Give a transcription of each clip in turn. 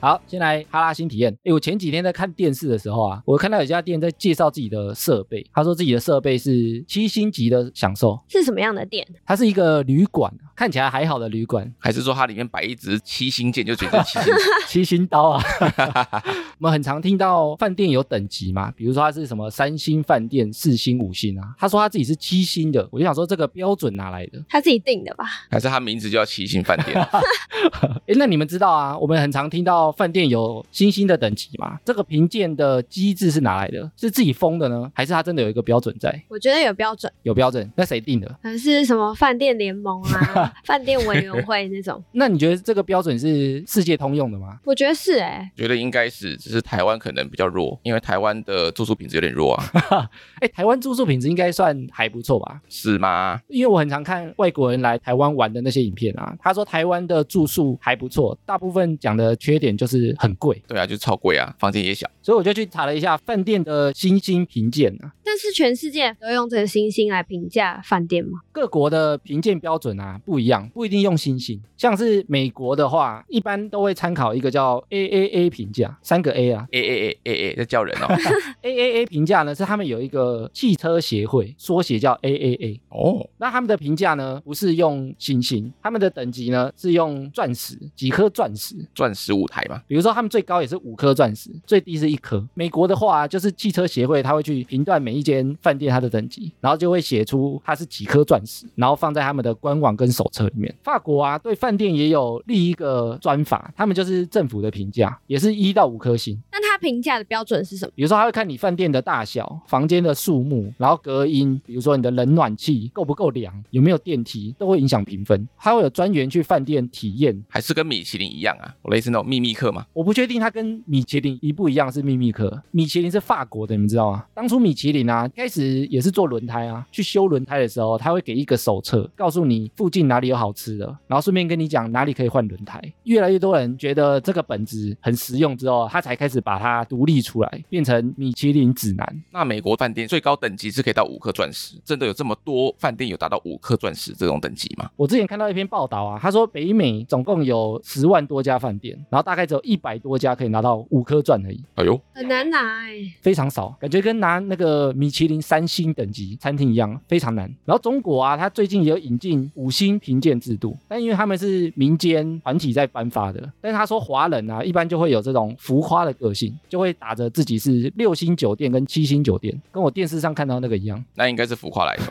好，先来哈拉新体验。哎，我前几天在看电视的时候啊，我看到有家店在介绍自己的设备，他说自己的设备是七星级的享受，是什么样的店？它是一个旅馆，看起来还好的旅馆，还是说它里面摆一支七星剑就觉得七星？七星刀啊。我们很常听到饭店有等级嘛，比如说它是什么三星饭店、四星、五星啊。他说他自己是七星的，我就想说这个标准哪来的？他自己定的吧？还是他名字就叫七星饭店？哎，那你们知道啊？我们很常听到饭店有星星的等级嘛？这个评鉴的机制是哪来的？是自己封的呢，还是他真的有一个标准在？我觉得有标准，有标准，那谁定的？可能是什么饭店联盟啊、饭店委员会那种。那你觉得这个标准是世界通用的吗？我觉得是哎、觉得应该是，只是台湾可能比较弱，因为台湾的住宿品质有点弱啊，哎，台湾住宿品质应该算还不错吧？是吗？因为我很常看外国人来台湾玩的那些影片啊，他说台湾的住宿还不错，大部分讲的缺点就是很贵，对啊，就超贵啊，房间也小。所以我就去查了一下饭店的星星评鉴啊，但是全世界都用这个星星来评价饭店吗？各国的评鉴标准啊不一样，不一定用星星。像是美国的话，一般都会参考一个叫 AAA 评价，三个 A 啊 A A A A A 在叫人哦。AAA 评价呢是他们有一个汽车协会，缩写叫 AAA。哦，那他们的评价呢不是用星星，他们的等级呢是用钻石，几颗钻石。钻石舞台嘛，比如说，他们最高也是五颗钻石，最低是一颗。美国的话，就是汽车协会，他会去评断每一间饭店它的等级，然后就会写出它是几颗钻石，然后放在他们的官网跟手册里面。法国啊，对饭店也有另一个专法，他们就是政府的评价，也是一到五颗星。那他评价的标准是什么？比如说，他会看你饭店的大小、房间的数目，然后隔音，比如说你的冷暖气够不够凉，有没有电梯，都会影响评分。他会有专员去饭店体验。还是跟米其林一样啊？我类似那种秘密课嘛？我不确定他跟米其林一不一样，是秘密课。米其林是法国的，你们知道吗？当初米其林啊，开始也是做轮胎啊，去修轮胎的时候，他会给一个手册，告诉你附近哪里有好吃的，然后顺便跟你讲哪里可以换轮胎。越来越多人觉得这个本子很实用之后，他才开始把它独立出来，变成米其林指南。那美国饭店最高等级是可以到五颗钻石，真的有这么多饭店有达到五颗钻石这种等级吗？我之前看到一篇报道啊，他说北美总共有十万多家饭店，然后大概只有一百多家可以拿到五颗钻而已。哎呦，很难拿哎、非常少，感觉跟拿那个米其林三星等级餐厅一样，非常难。然后中国啊，它最近也有引进五星评鉴制度，但因为他们是民间团体在颁发的，但是他说华人啊，一般就会有这种浮夸的个性，就会打着自己是六星酒店跟七星酒店，跟我电视上看到那个一样。那应该是浮夸来的。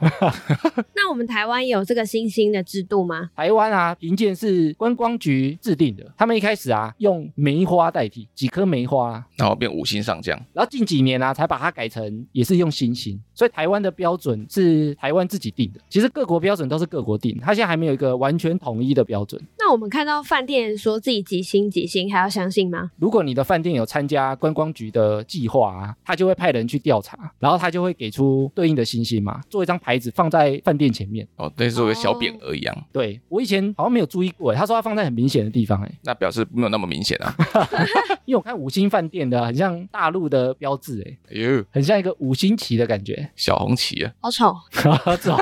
那我们台湾有这个星星的制度吗？台湾啊，评鉴是观光局制定的，他们一开始啊用梅花代替，几颗梅花、啊，然后变五星上将，然后近几年啊，才把它改成也是用星星，所以台湾的标准是台湾自己定的。其实各国标准都是各国定，它现在还没有一个完全统一的标准。那我们看到饭店说自己几星几星，还要相信吗？如果你的饭店有参加观光局的计划啊，他就会派人去调查，然后他就会给出对应的星星嘛，做一张牌子放在饭店前面。哦，类似有个小匾额一样，对我以前好像没有注意过，他说他放在很明显的地方，哎，那表示没有那么明显啊。因为我看五星饭店的很像大陆的标志，哎，哎呦，很像一个五星旗的感觉。小红旗啊，好丑，走，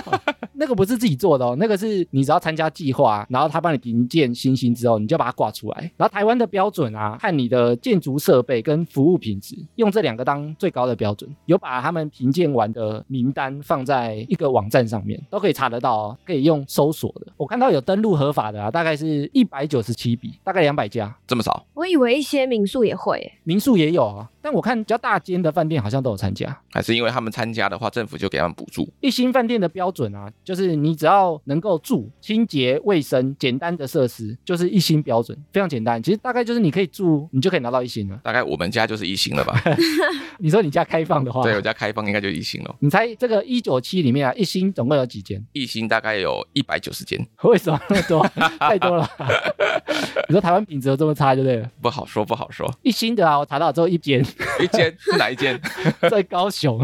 那个不是自己做的哦，那个是你只要参加计划，然后他帮你评鉴星星之后，你就把它挂出来。然后台湾的标准啊，看你的建筑设备跟服务品质，用这两个当最高的标准，有把他们评鉴完的名单放在一个网站上面，都可以查得到哦，可以用搜索的。我看到有登录合法的啊，大概是一百九十七笔，大概两百家，这么少，我以为一些民宿也会、欸。民宿也有啊，但我看比较大间的饭店好像都有参加。还是因为他们参加的话，政府就给他们补助。一星饭店的标准啊，就是你只要能够住、清洁、卫生、简单的设施，就是一星标准，非常简单。其实大概就是你可以住，你就可以拿到一星了。大概我们家就是一星了吧？你说你家开放的话，对我家开放应该就一星了。你猜这个一九七里面啊，一星总共有几间？一星大概有一百九十间，为什么那么多？太多了。你说台湾品质有这么差，对不对？不好说，不好说。一星的啊，我查到只有一间，一间是哪一间？在高雄，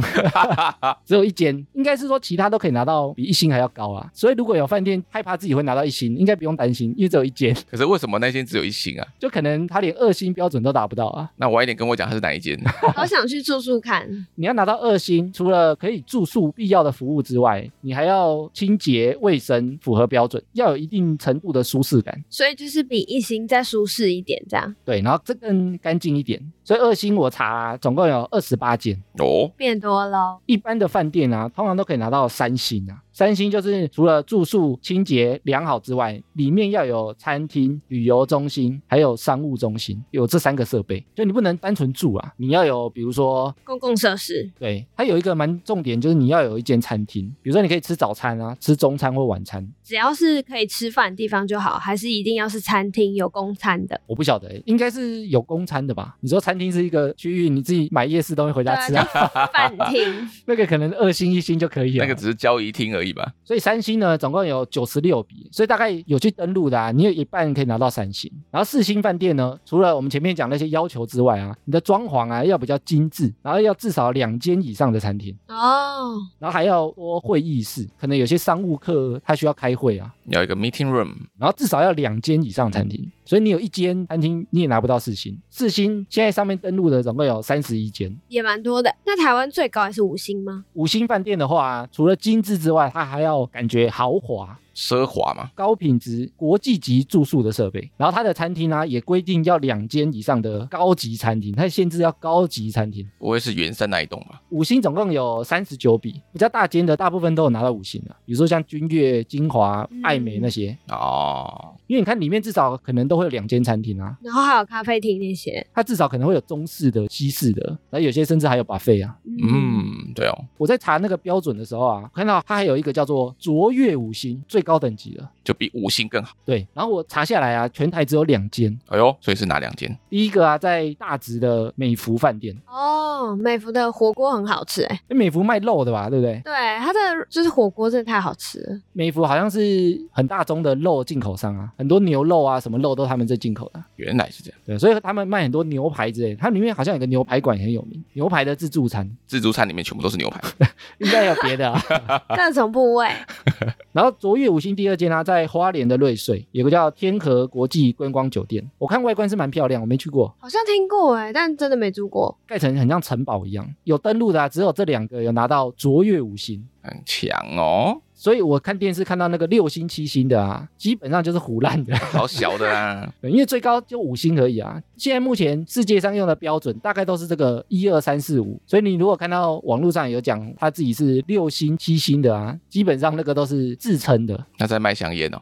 只有一间，应该是说其他都可以拿到比一星还要高啊。所以如果有饭店害怕自己会拿到一星，应该不用担心，因为只有一间，可是为什么那间只有一星啊？就可能他连二星标准都达不到啊。那晚一点跟我讲他是哪一间。好想去住住看。你要拿到二星，除了可以住宿必要的服务之外，你还要清洁卫生符合标准，要有一定程度的舒适感。所以就是比一星星再舒适一点，这样对，然后这更干净一点。所以二星我查、啊、总共有二十八间，哦，变多了。一般的饭店啊，通常都可以拿到三星啊。三星就是除了住宿清洁良好之外，里面要有餐厅、旅游中心，还有商务中心，有这三个设备。就你不能单纯住啊，你要有，比如说，公共设施对，它有一个蛮重点，就是你要有一间餐厅，比如说你可以吃早餐啊，吃中餐或晚餐。只要是可以吃饭的地方就好，还是一定要是餐厅有公餐的？我不晓得欸，应该是有公餐的吧？你说餐厅是一个区域，你自己买夜市东西回家吃啊，啊，饭厅 那个可能二星一星就可以了。那个只是交易厅而已吧？所以三星呢，总共有九十六笔，所以大概有去登录的啊，你有一半可以拿到三星。然后四星饭店呢，除了我们前面讲那些要求之外啊，你的装潢啊要比较精致，然后要至少两间以上的餐厅，哦，然后还要多会议室，可能有些商务客他需要开会啊，你要一个 meeting room，然后至少要两间以上的餐厅。所以你有一间餐厅，你也拿不到四星。四星现在上面登录的总共有三十一间。也蛮多的。那台湾最高还是五星吗？五星饭店的话，除了精致之外，它还要感觉豪华、奢华嘛，高品质、国际级住宿的设备。然后它的餐厅呢、也规定要两间以上的高级餐厅，它限制要高级餐厅。不会是圆山那一栋吧？五星总共有三十九笔，比较大间的大部分都有拿到五星的，比如说像君悦、金华、嗯爱美那些。哦，因为你看里面至少可能都会有两间餐厅啊，然后还有咖啡厅那些。它至少可能会有中式的、西式的，然后有些甚至还有 buffet 啊。嗯，对哦，我在查那个标准的时候啊，看到它还有一个叫做卓越五星，最高等级的。就比五星更好。对，然后我查下来啊，全台只有两间。哎呦，所以是哪两间？第一个啊，在大直的美福饭店，哦，美孚的火锅很好吃哎。诶美福卖肉的吧，对不对？对，它的就是火锅真的太好吃了。美福好像是很大宗的肉进口商啊，很多牛肉啊，什么肉都他们这进口的。原来是这样，对，所以他们卖很多牛排之类的，它里面好像有个牛排馆也很有名，牛排的自助餐，自助餐里面全部都是牛排。应该有别的啊。各种部位，然后卓越五星第二间呢、在花莲的瑞穗有个叫天河国际观光酒店，我看外观是蛮漂亮，我没去过，好像听过哎，但真的没住过。盖成很像城堡一样。有登录的、啊、只有这两个有拿到卓越五星，很强哦，所以我看电视看到那个六星、七星的啊，基本上就是胡烂的，好小的啊，对因为最高就五星而已啊。现在目前世界上用的标准大概都是这个一二三四五，所以你如果看到网络上有讲他自己是六星、七星的啊，基本上那个都是自称的。那在卖香烟哦。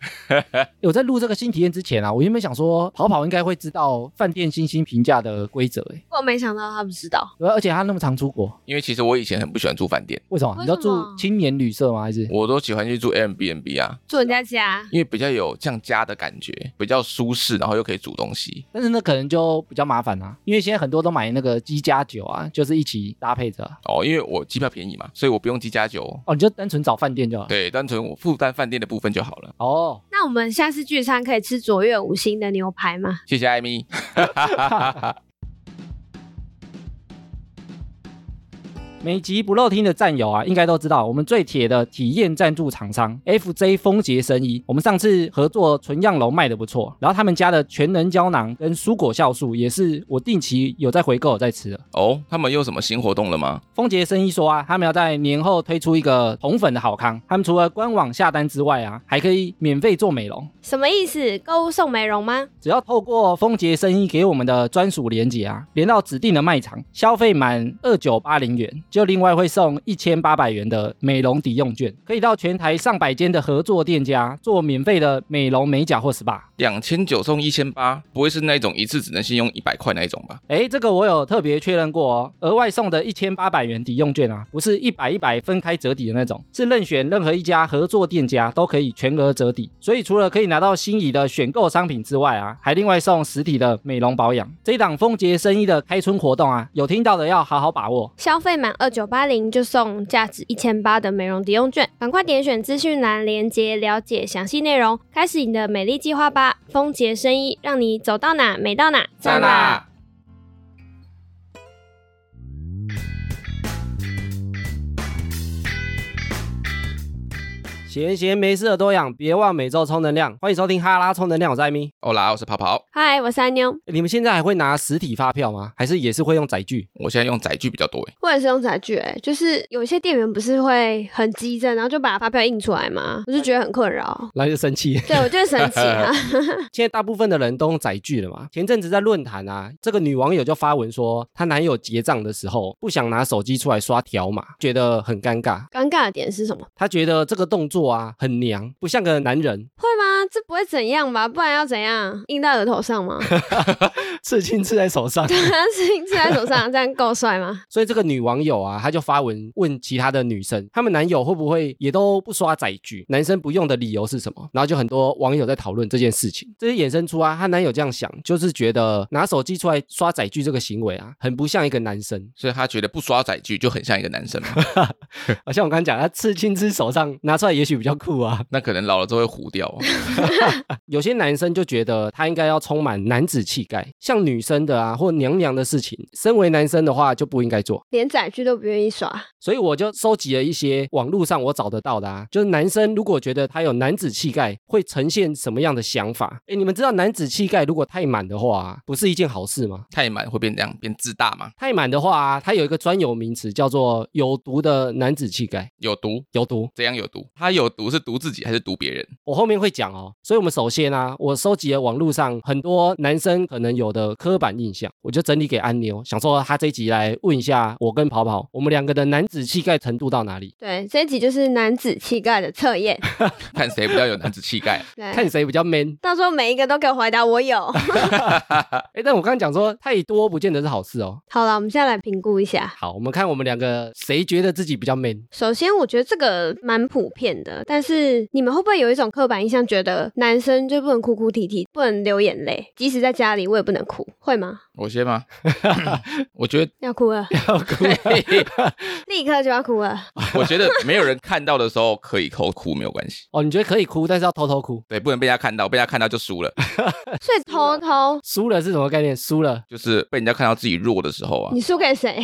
我 在录这个新体验之前啊，我原本想说跑跑应该会知道饭店星星评价的规则，哎，我没想到他不知道。而且他那么常出国，因为其实我以前很不喜欢住饭店，为什么？为你要住青年旅社吗？还是？我都喜欢去住 Airbnb 啊，住人家家，因为比较有像家的感觉，比较舒适，然后又可以煮东西。但是那可能就比较麻烦啊，因为现在很多都买那个机加酒啊，就是一起搭配着啊、哦，因为我机票便宜嘛，所以我不用机加酒。哦，你就单纯找饭店就好。对，单纯我负担饭店的部分就好了。哦，那我们下次聚餐可以吃卓越五星的牛排吗？谢谢艾米。每集不漏听的战友啊，应该都知道我们最铁的体验赞助厂商 FJ 丰杰生医。我们上次合作纯样楼卖的不错，然后他们家的全能胶囊跟蔬果酵素也是我定期有在回购有在吃的。哦，他们有什么新活动了吗？丰杰生医说啊，他们要在年后推出一个红粉的好康，他们除了官网下单之外啊，还可以免费做美容。什么意思？购物送美容吗？只要透过丰杰生医给我们的专属连接啊，连到指定的卖场，消费满二九八零元，就另外会送一千八百元的美容抵用券，可以到全台上百间的合作店家做免费的美容美甲或 SPA。两千九送一千八，不会是那种一次只能先用一百块那一种吧？哎，这个我有特别确认过哦，额外送的一千八百元抵用券啊，不是一百一百分开折抵的那种，是任选任何一家合作店家都可以全额折抵。所以除了可以拿到心仪的选购商品之外啊，还另外送实体的美容保养。这一档丰杰生意的开春活动啊，有听到的要好好把握。消费满二九八零就送价值一千八的美容抵用券，赶快点选资讯栏链接了解详细内容，开始你的美丽计划吧！丰杰生意让你走到哪美到哪，在哪！闲闲没事的多养，别忘每周充能量。欢迎收听哈拉充能量，我是艾米。欧啦，我是泡泡，嗨，我是安妞，你们现在还会拿实体发票吗？还是也是会用载具？我现在用载具比较多诶。我也是用载具，哎，就是有一些店员不是会很激震，然后就把发票印出来嘛，我就觉得很困扰。然后就生气。对，我就会生气啊。现在大部分的人都用载具了嘛。前阵子在论坛啊，这个女网友就发文说，她男友结账的时候不想拿手机出来刷条码，觉得很尴尬。尴尬的点是什么？她觉得这个动作啊很娘，不像个男人，会吗？这不会怎样吧？不然要怎样？印在额头上吗？刺青刺在手上。刺青刺在手上，这样够帅吗？所以这个女网友啊，她就发文问其他的女生，她们男友会不会也都不刷载具？男生不用的理由是什么？然后就很多网友在讨论这件事情，这就衍生出啊，她男友这样想，就是觉得拿手机出来刷载具这个行为啊，很不像一个男生。所以他觉得不刷载具就很像一个男生嘛。好像我刚刚讲，他刺青之手上拿出来，也许比较酷啊。那可能老了之后会糊掉哦。有些男生就觉得他应该要充满男子气概，像女生的啊或娘娘的事情，身为男生的话就不应该做。连载具都不愿意耍，所以我就收集了一些网络上我找得到的啊，就是男生如果觉得他有男子气概，会呈现什么样的想法？诶，你们知道男子气概如果太满的话，不是一件好事吗？太满会变这样，变自大吗？太满的话啊，它有一个专有名词叫做有毒的男子气概，有毒？有毒。怎样有毒？他有毒是毒自己还是毒别人？我后面会讲哦。所以，我们首先啊，我收集了网络上很多男生可能有的刻板印象，我就整理给安妞，想说他这一集来问一下我跟跑跑，我们两个的男子气概程度到哪里？对，这一集就是男子气概的测验，看谁比较有男子气概。对，看谁比较 man。到时候每一个都给我回答我有。哎，但我刚刚讲说太多不见得是好事哦。好了，我们现在来评估一下。好，我们看我们两个谁觉得自己比较 man。首先，我觉得这个蛮普遍的，但是你们会不会有一种刻板印象，觉得男生就不能哭哭啼啼，不能流眼泪，即使在家里我也不能哭，会吗？我先吗？我觉得，要哭了，要哭，立刻就要哭了。我觉得没有人看到的时候可以偷哭没有关系。哦，你觉得可以哭，但是要偷偷哭。对，不能被人家看到，被人家看到就输了。所以偷偷，输了是什么概念？输了就是被人家看到自己弱的时候啊，你输给谁？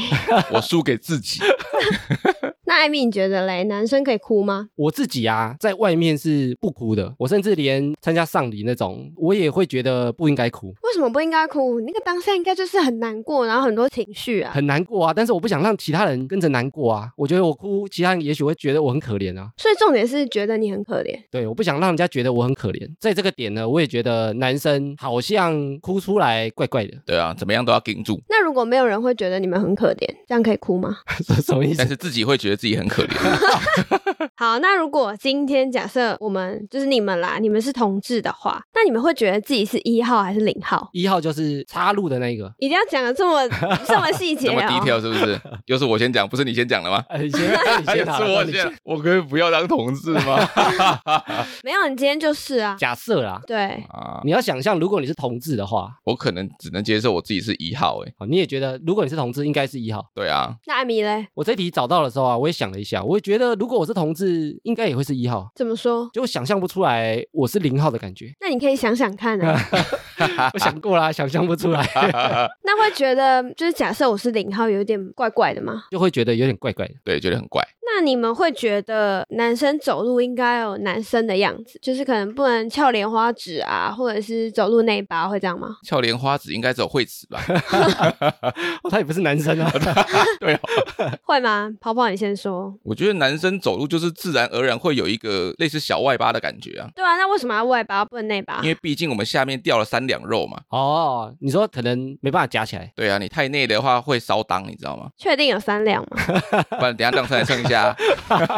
我输给自己。那艾米，你觉得嘞？男生可以哭吗？我自己啊，在外面是不哭的，我甚至连参加丧礼那种，我也会觉得不应该哭，为什么不应该哭？那个当下应该就是很难过，然后很多情绪啊。很难过啊。但是我不想让其他人跟着难过啊。我觉得我哭，其他人也许会觉得我很可怜啊。所以重点是觉得你很可怜。对，我不想让人家觉得我很可怜。在这个点呢，我也觉得男生好像哭出来怪怪的，对啊，怎么样都要顶住，那如果没有人会觉得你们很可怜，这样可以哭吗？什么意思但？是自己会觉得自己很可怜。好，那如果今天假设我们就是你们啦，你们是同志的话，那你们会觉得自己是一号还是零号？一号就是插入的那个。一定要讲的这么 这么细节这么低哦。调是不是？又是我先讲，不是你先讲的吗？哎，你先，你先好了，是我你先，我可以不要当同志吗？没有，你今天就是啊。假设啦，对，啊，你要想象，如果你是同志的话，我可能只能接受我自己是一号，哎，哦，你也觉得如果你是同志，应该是一号。对啊，那艾米嘞？我这题找到的时候啊，我也想了一下，我也觉得如果我是同志，应该也会是一号，怎么说？就想象不出来我是零号的感觉。那你可以想想看啊。我想过啦，想象不出来，那会觉得就是假设我是零号，有点怪怪的吗？就会觉得有点怪怪的。对，觉得很怪。那你们会觉得男生走路应该有男生的样子，就是可能不能翘莲花指啊，或者是走路内八，会这样吗？翘莲花指应该只有惠子吧？哦，他也不是男生啊。对哦，会吗？跑跑，你先说。我觉得男生走路就是自然而然会有一个类似小外八的感觉啊，对啊，那为什么要外八不能内八因？为毕竟我们下面掉了三两肉嘛。哦，你说可能没办法夹起来，对啊，你太内的话会烧裆，你知道吗？确定有三两吗？不然等一下让出来称一下。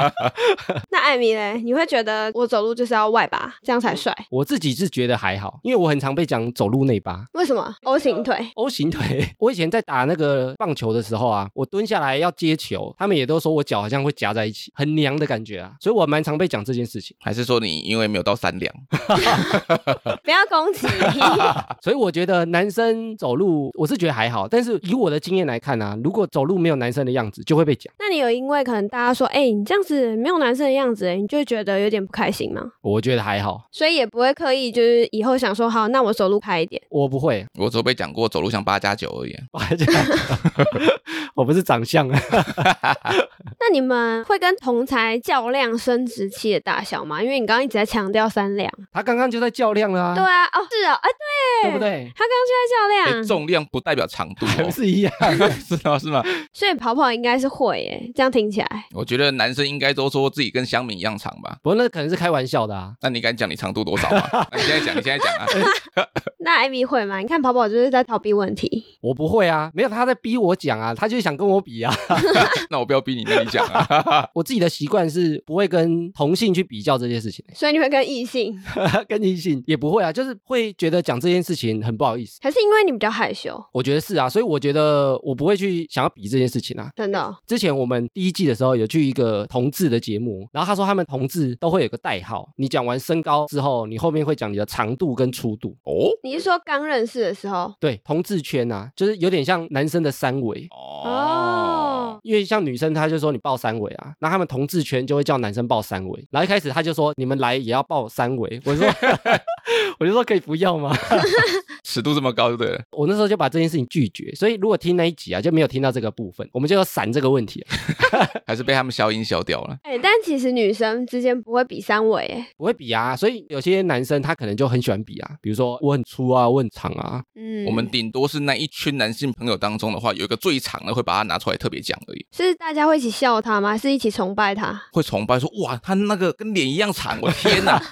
那艾米嘞，你会觉得我走路就是要外八，这样才帅？我自己是觉得还好，因为我很常被讲走路内八。为什么 O 型腿？O 型腿，我以前在打那个棒球的时候啊，我蹲下来要接球，他们也都说我脚好像会夹在一起，很娘的感觉啊，所以我蛮常被讲这件事情。还是说你因为没有到三两？不要攻击。所以我觉得男生走路，我是觉得还好，但是以我的经验来看啊，如果走路没有男生的样子，就会被讲。那你有因为可能大家他说：“哎、你这样子没有男生的样子，你就会觉得有点不开心吗？我觉得还好，所以也不会刻意就是以后想说，好，那我走路开一点。我不会，我只有被讲过走路像八加九而已啊。我还这样我不是长相啊，那你们会跟同才较量生殖器的大小吗？因为你刚刚一直在强调三两。他刚刚就在较量了啊，对啊，哦，是哦，哎、对，对不？对？他刚刚就在较哎量，重量不代表长度、还不哦，是一样？是吗？是吗？所以跑跑应该是会耶。这样听起来，我觉得男生应该都说自己跟香敏一样长吧？不过那可能是开玩笑的啊。那你敢讲你长度多少吗？那你现在讲，你现在讲啊。那艾米会吗？你看跑跑就是在逃避问题。我不会啊，没有他在逼我讲啊，他就是想跟我比啊。那我不要逼你，那你讲啊。我自己的习惯是不会跟同性去比较这件事情，所以你会跟异性，跟异性也不会啊，就是会觉得讲这件事情很不好意思。还是因为你比较害羞？我觉得是啊，所以我觉得我不会去想要比这件事情啊。真的哦、之前我们第一季的时候有去一个同志的节目，然后他说他们同志都会有个代号，你讲完身高之后，你后面会讲你的长度跟粗度。哦你是说刚认识的时候？对，同志圈啊，就是有点像男生的三围。哦哦，因为像女生，她就说你报三围啊，那他们同志圈就会叫男生报三围。然后一开始他就说你们来也要报三围，我说 我就说可以不要吗？尺度这么高，对不对了？我那时候就把这件事情拒绝。所以如果听那一集啊，就没有听到这个部分，我们就要闪这个问题、啊，还是被他们消音消掉了？哎、但其实女生之间不会比三围，哎，不会比啊。所以有些男生他可能就很喜欢比啊，比如说我很粗啊，我很长啊，嗯，我们顶多是那一群男性朋友当中的话，有一个最长的会把它拿出来特别讲而已，是大家会一起笑他吗？还是一起崇拜他？会崇拜说哇，他那个跟脸一样长，我天哪！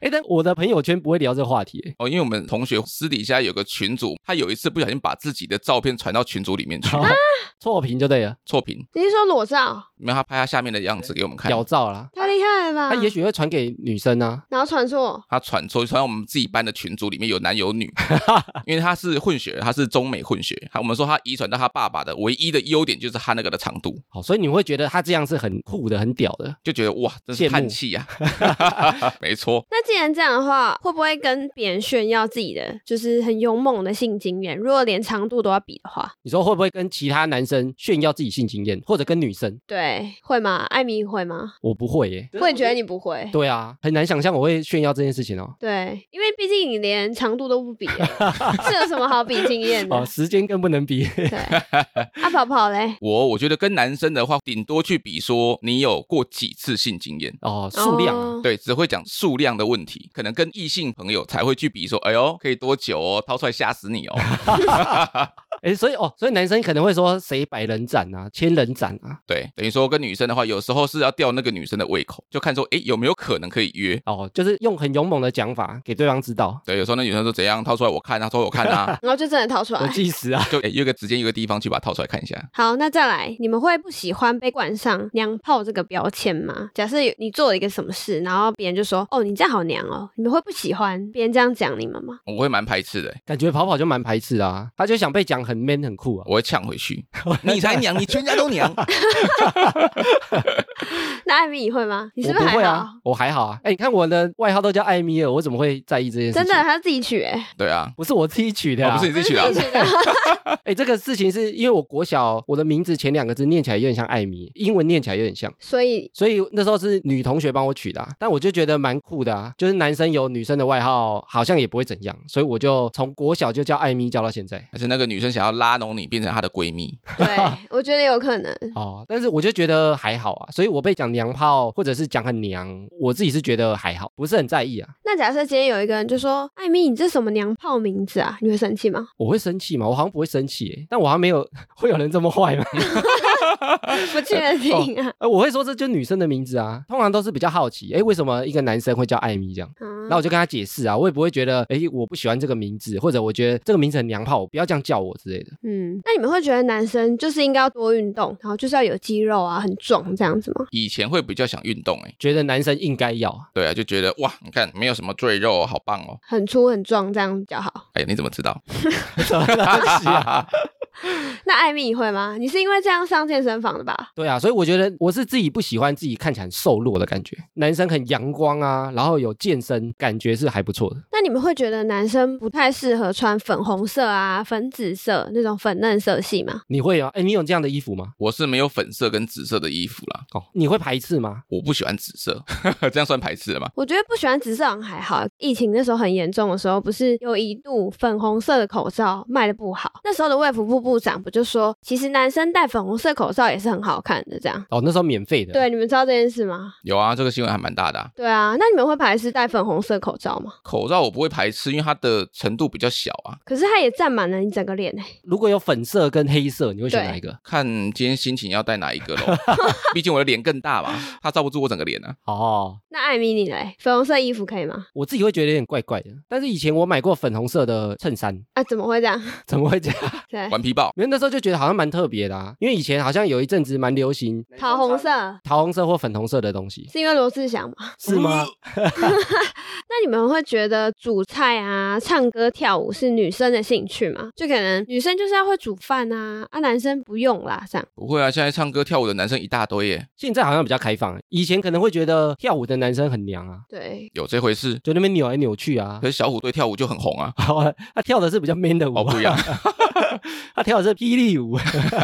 哎，但我的朋友圈不会聊这个话题、欸哦，因为我们同学私底下有个群组，他有一次不小心把自己的照片传到群组里面去，啊 错评就对了，错评，你是说裸照？没有他拍他下面的样子给我们看，屌照啦。太厉害了吧！他也许会传给女生啊，然后传错，他传错传到我们自己班的群组里面有男有女，因为他是混血，他是中美混血，他我们说他遗传到他爸爸的唯一的优点就是他那个的长度，好，所以你会觉得他这样是很酷的、很屌的。就觉得哇，真是羡慕。叹气呀、没错，那既然这样的话，会不会跟别人炫耀自己的就是很勇猛的性经验？如果连长度都要比的话，你说会不会跟其他男生炫耀自己性经验，或者跟女生？对，会吗？艾米会吗？我不会耶。我也觉得你不会。对啊，很难想象我会炫耀这件事情哦。对，因为毕竟你连长度都不比，这有什么好比经验的哦，？时间更不能比。对，啊跑跑嘞，我我觉得跟男生的话，顶多去比说你有过几次性经验。哦，数量啊，哦对，只会讲数量的问题，可能跟异性朋友才会去比说，哎呦，可以多久哦，掏出来吓死你哦。哎，所以哦，所以男生可能会说谁百人斩啊，千人斩啊。对，等于说跟女生的话，有时候是要吊那个女生的胃口，就看说，哎，有没有可能可以约。哦，就是用很勇猛的讲法给对方知道，对，有时候那女生说怎样掏出来我看啊，说我看啊，然后就真的掏出来我来。计时啊。就诶约个时间约个地方去把它掏出来看一下。好，那再来，你们会不喜欢被冠上“娘炮”这个标签吗？假设有你做了一个什么事，然后别人就说：“哦，你这样好娘哦。”你们会不喜欢别人这样讲你们吗？我会蛮排斥的，感觉跑跑就蛮排斥啊，他就想被讲很 man 很酷啊。我会呛回去。你才娘，你全家都娘。那艾米你会吗？你是我不是还好？不会啊，我还好啊。哎，你看我的外号都叫艾米尔，我怎么会在意这件事情？真的，他自己取哎、对啊，不是我自己取的、啊，哦不是你自己取的。哎，这个事情是因为我国小我的名字前两个字念起来有点像艾米，英文念起来有点像，所以所以那时候是女同学帮我取的、啊，但我就觉得蛮酷的啊，就是男生有女生的外号，好像也不会怎样，所以我就从国小就叫艾米叫到现在。还是那个女生想要拉拢你，变成她的闺蜜。对，我觉得有可能。哦，但是我就觉得还好啊，所以我被讲娘炮或者是讲很娘，我自己是觉得还好，不是很在意啊。那假设今天有一个人就说：“艾米，你这什么娘炮名字啊？”你会生气吗？我会生气吗？我好像不会生气耶，但我还没有 会有人这么坏吗？不确定啊。呃，我会说这就是女生的名字啊，通常都是比较好奇，哎，为什么一个男生会叫艾米这样？嗯那我就跟他解释啊，我也不会觉得，哎，我不喜欢这个名字，或者我觉得这个名字很娘炮，不要这样叫我之类的。嗯，那你们会觉得男生就是应该要多运动，然后就是要有肌肉啊，很壮这样子吗？以前会比较想运动，哎，觉得男生应该要，对啊，就觉得哇，你看没有什么赘肉，好棒哦。很粗很壮这样比较好。哎，你怎么知道？什么东西啊？那艾米你会吗？你是因为这样上健身房的吧？对啊，所以我觉得我是自己不喜欢自己看起来很瘦弱的感觉。男生很阳光啊，然后有健身，感觉是还不错的。那你们会觉得男生不太适合穿粉红色啊、粉紫色那种粉嫩色系吗？你会啊？哎，你有这样的衣服吗？我是没有粉色跟紫色的衣服啦，哦，你会排斥吗？我不喜欢紫色，这样算排斥了吗？我觉得不喜欢紫色好像还好。疫情那时候很严重的时候，不是有一度粉红色的口罩卖的不好，那时候的卫福部部长不就说，其实男生戴粉红色口罩也是很好看的，这样。哦，那时候免费的。对，你们知道这件事吗？有啊，这个新闻还蛮大的啊、对啊，那你们会排斥戴粉红色口罩吗？口罩我不会排斥，因为它的程度比较小啊。可是它也占满了你整个脸欸。如果有粉色跟黑色，你会选哪一个？看今天心情要戴哪一个咯，毕竟我的脸更大嘛，它罩不住我整个脸啊。哦，那艾米你嘞？粉红色衣服可以吗？我自己会觉得有点怪怪的。但是以前我买过粉红色的衬衫，啊，怎么会这样？怎么会这样？对，顽皮豹，因为那时候就觉得好像蛮特别的啊，因为以前好像有一阵子蛮流行桃红色桃红色或粉红色的东西，是因为罗志祥吗？是吗？那你们会觉得煮菜啊、唱歌跳舞是女生的兴趣吗？就可能女生就是要会煮饭啊，啊男生不用啦，这样。不会啊，现在唱歌跳舞的男生一大堆耶，现在好像比较开放，以前可能会觉得跳舞的男生很娘啊，对，有这回事。就那边扭来扭去啊可。是小虎队跳舞就很红啊，他跳的是比较 man 的舞，哦不一样，他跳的是霹雳舞。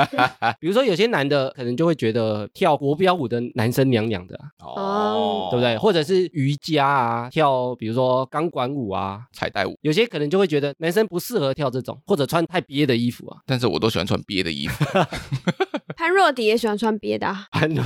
比如说有些男的可能就会觉得跳国标舞的男生娘娘的啊、哦对不对？或者是瑜伽啊，跳比如说钢管舞啊，彩带舞，有些可能就会觉得男生不适合跳这种，或者穿太憋的衣服啊。但是我都喜欢穿憋的衣服。潘若迪也喜欢穿别的、啊。很多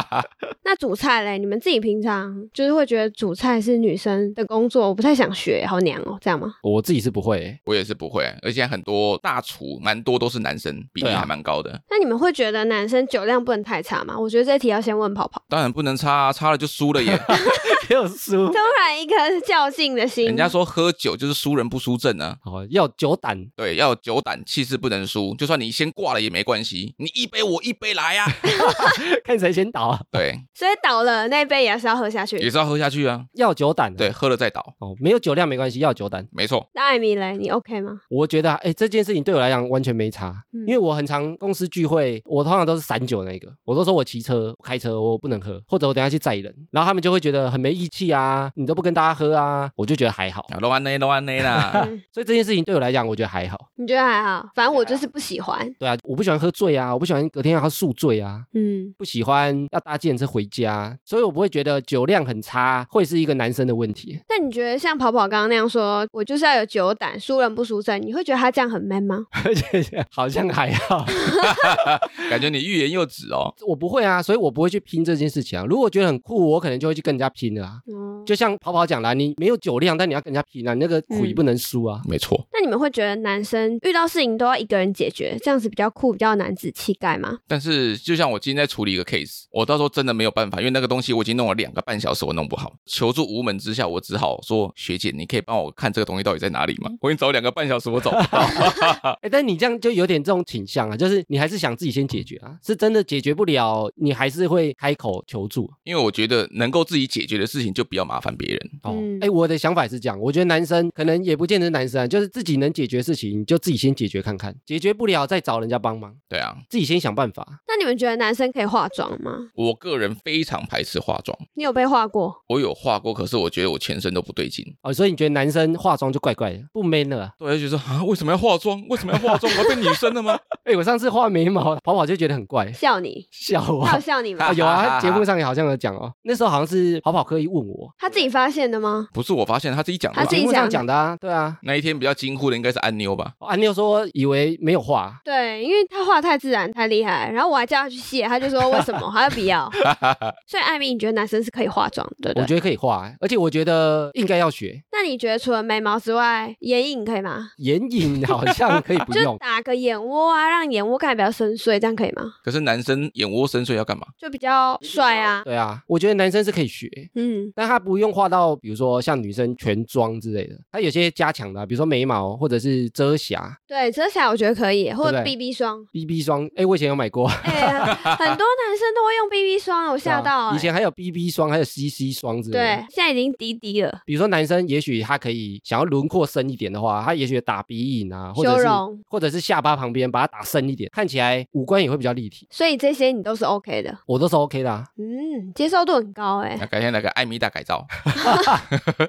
那煮菜嘞，你们自己平常就是会觉得煮菜是女生的工作，我不太想学，好娘哦，这样吗？我自己是不会、欸，我也是不会，而且很多大厨蛮多都是男生，比例还蛮高的。那你们会觉得男生酒量不能太差吗？我觉得这题要先问跑跑。当然不能差啊，差了就输了耶。没有输突然一颗较劲的心，人家说喝酒就是输人不输阵啊。哦，要酒胆，对，要有酒胆，气势不能输。就算你先挂了也没关系，你一杯我一杯来呀、看谁先倒啊，对，所以倒了那杯也是要喝下去。也是要喝下去啊。要酒胆、啊。对，喝了再倒，哦，没有酒量没关系，要酒胆。没错。那艾米嘞，你 OK 吗？我觉得啊，哎，这件事情对我来讲完全没差，嗯因为我很常公司聚会，我通常都是散酒那个，我都说我骑车、开车我不能喝，或者我等下去载人，然后他们就会觉得很没义气啊，你都不跟大家喝啊，我就觉得还好，啊，都安内都安内啦。嗯，所以这件事情对我来讲，我觉得还好。你觉得还好？反正我就是不喜欢。对啊，我不喜欢喝醉啊，我不喜欢隔天要宿醉啊，嗯，不喜欢要搭计程车回家，所以我不会觉得酒量很差会是一个男生的问题。那你觉得像跑跑刚刚那样说，我就是要有酒胆，输人不输阵，你会觉得他这样很 man 吗？而且好像还好 感觉你欲言又止哦。我不会啊，所以我不会去拼这件事情啊。如果觉得很酷，我可能就会去跟人家拼了就像跑跑讲啦，你没有酒量，但你要跟人家拼啊，你那个苦也不能输啊。没错，那你们会觉得男生遇到事情都要一个人解决，这样子比较酷，比较男子气概吗？但是就像我今天在处理一个 case，我到时候真的没有办法，因为那个东西我已经弄了两个半小时，我弄不好，求助无门之下，我只好说学姐，你可以帮我看这个东西到底在哪里吗？我已经找两个半小时，我找不到。哎、但你这样就有点这种倾向啊，就是你还是想自己先解决啊，是真的解决不了，你还是会开口求助因为我觉得能够自己解决的事情就不要麻烦别人。哦。哎、嗯我的想法也是这样，我觉得男生可能也不见得是男生啊，就是自己能解决事情，你就自己先解决看看，解决不了再找人家帮忙，对啊，自己先想办法。那你们觉得男生可以化妆吗？我个人非常排斥化妆，你有被化过？我有化过，可是我觉得我全身都不对劲。哦，所以你觉得男生化妆就怪怪的，不 man 了啊？对，就觉得说啊，为什么要化妆？为什么要化妆？我要变女生了吗？哎、我上次画眉毛，跑跑就觉得很怪，笑你？笑我他有笑你吗啊，？有啊，他节目上也好像有讲哦。那时候好像是跑跑刻意问我，他自己发现的吗？不是我发现他自己讲的吧他自己节目上讲讲的啊，对啊。那一天比较惊呼的应该是安妞吧？哦安妞说以为没有画，对，因为他画太自然太厉害，然后我还叫他去卸，他就说为什么，他就不要。所以艾米，你觉得男生是可以化妆的，对不对？我觉得可以画，欸而且我觉得应该要学。那你觉得除了眉毛之外，眼影可以吗？眼影好像可以不就用，打个眼窝啊，让眼窝看起来比较深邃，这样可以吗？可是男生眼窝深邃要干嘛？就比较帅啊。对啊，我觉得男生是可以学，嗯，但他不用画到，比如说像女生全妆之类的，他有些加强的啊，比如说眉毛或者是遮瑕、对，遮瑕我觉得可以，或者 BB 霜。BB 霜。哎，我以前前有买过，哎、很多男生都会用 BB 霜，我吓到、哎以前还有 BB 霜，还有 CC 霜之类的。对，现在已经滴滴了。比如说男生也许他可以想要轮廓深一点的话，他也许打鼻影啊，或者是修容或者是下巴旁边把它打深一点，看起来五官也会比较立体。所以这些你都是 OK 的，我都是 OK 的、啊。嗯，接受度很高哎、那改天来个艾米大改造，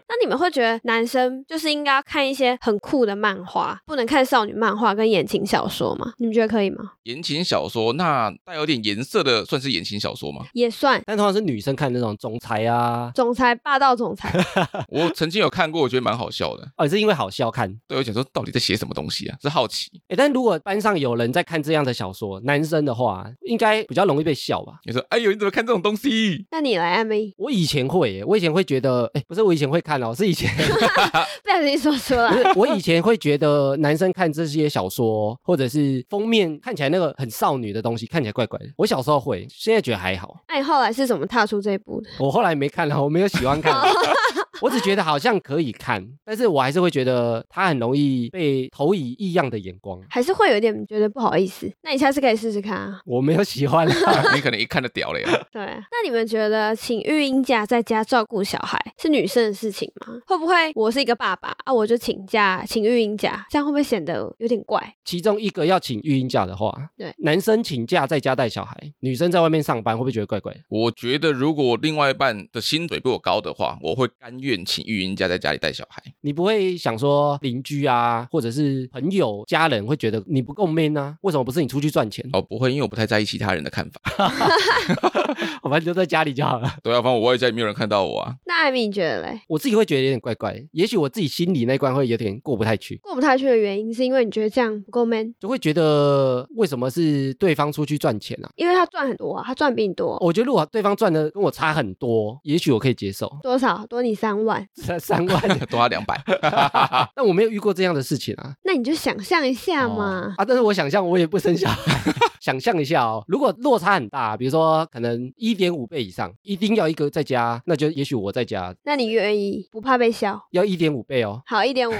那你们会觉得男生就是应该要看一些很酷的漫画，不能看少女漫画跟言情小说吗？你们觉得可以吗？言情小说那带有点颜色的算是言情小说吗？也算但通常是女生看那种总裁啊，总裁霸道总裁，我曾经有看过，我觉得蛮好笑的。哦，是因为好笑看。对我想说，到底在写什么东西啊？是好奇。诶，但如果班上有人在看这样的小说，男生的话，应该比较容易被笑吧？你说，哎呦，你怎么看这种东西？那你来艾米，我以前会耶，我以前会觉得，哎，不是我以前会看哦，是以前 不小心说出不来。是我以前会觉得男生看这些小说，或者是封面看起来那个很少女的东西，看起来怪怪的。我小时候会，现在觉得还好。那你后来是怎么踏出这一步的？我后来没看了，我没有喜欢看，我只觉得好像可以看，但是我还是会觉得他很容易被投以异样的眼光。还是会有一点觉得不好意思？那你下次可以试试看啊。我没有喜欢啦 你可能一看就屌了呀。对，那你们觉得请育婴假在家照顾小孩是女生的事情吗？会不会我是一个爸爸啊，我就请假请育婴假，这样会不会显得有点怪？其中一个要请育婴假的话，对男生请假在家带小孩，女生在外面上班，会不会觉得怪怪的？我觉得如果另外一半的薪水比我高的话，我会甘愿请育婴假在家里带小孩。你不会想说邻居啊，或者是朋友、家人会觉得你不够 man 啊？为什么不是你出去赚钱？哦，不会，因为我不太在意其他人的看法。我反正就在家里就好了。对啊，反正我外在也没有人看到我啊。那艾米你觉得嘞？我自己会觉得有点怪怪，也许我自己心里那关会有点过不太去，过不太去的原因是因为你觉得这样不够 man，就会觉得为什么是对方出去赚钱啊？因为他赚很多啊，他赚比你多我觉得如果对方赚的跟我差很多，也许我可以接受，多少？多你三万，三三万，多他两百，但我没有遇过这样的事情啊。那你就想象一下嘛。啊，但是我想象我也不生小孩，想象一下哦，如果落差很大，比如说可能一点五倍以上，一定要一个在家，那就也许我在家那你愿意不怕被笑？要一点五倍哦。好，一点五，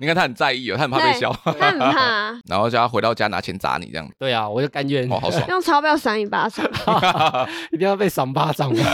你看他很在意哦，他很怕被笑，他很怕啊，然后叫他回到家拿钱砸你这样，对啊，我就甘愿，哦，好爽。用钞票赏你巴掌。一定要被赏巴掌吗？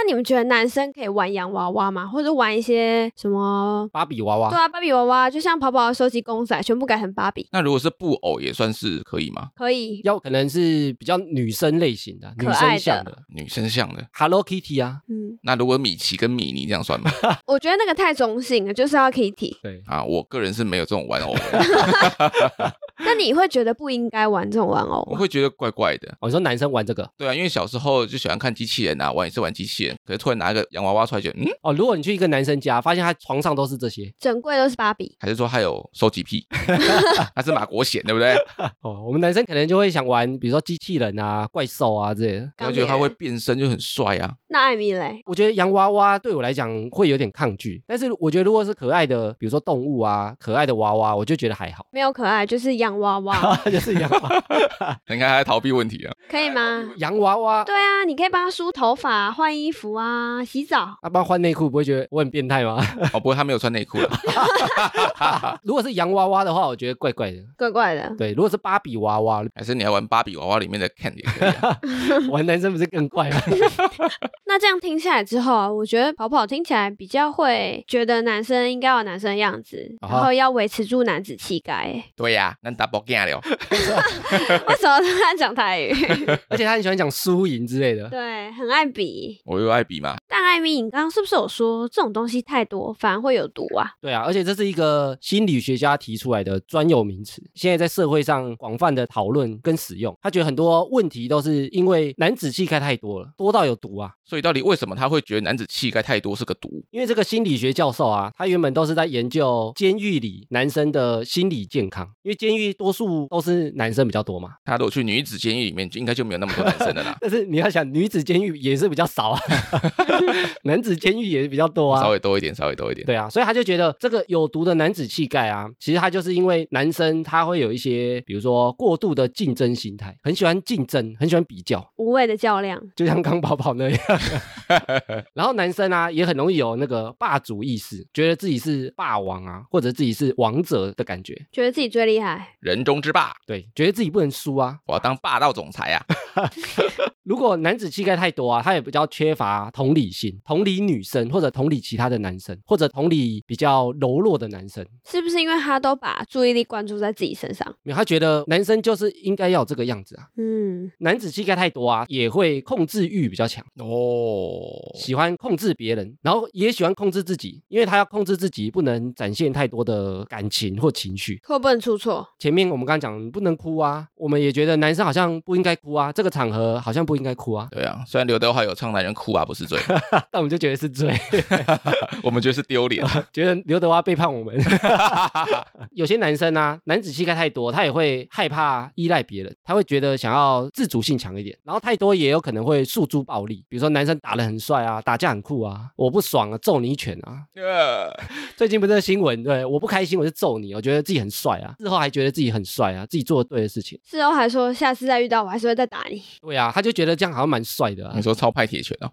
那你们觉得男生可以玩洋娃娃吗？或者玩一些什么？芭比娃娃对，啊，芭比娃娃就像跑跑的收集公仔，全部改成芭比，那如果是布偶也算是可以吗？可以。要可能是比较女生类型的，女可爱的生向的女生像的。Hello Kitty 啊，嗯，那如果米奇跟米妮这样算吗？我觉得那个太中性了，就是要 Kitty。对，啊，我个人是没有这种玩偶的，那你会觉得不应该玩这种玩偶吗？我会觉得怪怪的。我，你说男生玩这个对啊，因为小时候就喜欢看机器人啊，玩也是玩机器人，可是突然拿一个洋娃娃出来，觉得嗯，哦，如果你去一个男生家，发现他床上都是这些，整柜都是芭比，还是说他有收集癖，他是马国贤，对不对？哦，我们男生可能就会想玩，比如说机器人啊、怪兽啊之类的。然后觉得他会变身，就很帅啊。那艾米嘞？我觉得洋娃娃对我来讲会有点抗拒，但是我觉得如果是可爱的，比如说动物啊、可爱的娃娃，我就觉得还好。没有可爱，就是洋娃娃，就是洋娃娃，你看他在逃避问题啊。可以吗？洋娃娃，对啊，你可以帮他梳头发、换衣服啊、洗澡。他帮他换内裤，不会觉得我很变态吗？哦，不过他没有穿内裤了。如果是洋娃娃的话，我觉得怪怪的。怪怪的，对，如果是芭比娃娃，还是你要玩芭比娃娃里面的 Ken 也可以、啊。玩男生不是更怪吗？那这样听下来之后啊，我觉得跑跑听起来比较会觉得男生应该有男生的样子，啊然后要维持住男子气概。哎 对呀、那 double g a 了。为什么他讲台语？而且他很喜欢讲输赢之类的。对，很爱比。我有爱比嘛？但艾米，你刚刚是不是有说这种东西太多反而会有毒啊？对啊，而且这是一个心理学家提出来的专有名词，现在在社会上广泛的讨论跟使用。他觉得很多问题都是因为男子气概太多了，多到有毒啊。所以到底为什么他会觉得男子气概太多是个毒？因为这个心理学教授啊，他原本都是在研究监狱里男生的心理健康，因为监狱多数都是男生比较多嘛。他如果去女子监狱里面，就应该就没有那么多男生了啦。但是你要想，女子监狱也是比较少啊，男子监狱也是比较多啊稍。微多一点，稍微多一点。对啊，所以他就觉得这个有毒的男子气概啊，其实他就是因为男生他会有一些，比如说过度的竞争心态，很喜欢竞争，很喜欢比较，无谓的较量。就像刚宝宝那样。然后男生啊，也很容易有那个霸主意识，觉得自己是霸王啊，或者自己是王者的感觉。觉得自己最厉害。人中之霸，对，觉得自己不能输啊。我要当霸道总裁啊！如果男子气概太多啊，他也比较缺乏同理心，同理女生或者同理其他的男生，或者同理比较柔弱的男生。是不是因为他都把注意力关注在自己身上？没有他觉得男生就是应该要这个样子啊。嗯，男子气概太多啊，也会控制欲比较强，哦，喜欢控制别人，然后也喜欢控制自己，因为他要控制自己，不能展现太多的感情或情绪。会不能出错？前面我们刚刚讲不能哭啊，我们也觉得男生好像不应该哭啊，这个场合好像不应该哭啊，对啊，虽然刘德华有唱男人哭啊不是罪，但我们就觉得是罪，我们觉得是丢脸。觉得刘德华背叛我们。有些男生啊，男子气概太多，他也会害怕依赖别人，他会觉得想要自主性强一点，然后太多也有可能会诉诸暴力，比如说男生打得很帅啊，打架很酷啊，我不爽啊，揍你一拳啊。呃 最近不是新闻，对，我不开心我就揍你，我觉得自己很帅啊，事后还觉得自己很帅啊，自己做的对的事情。事后还说下次再遇到我还是会再打你。对啊，他就觉得这样好像蛮帅的啊你。说超派铁拳哦，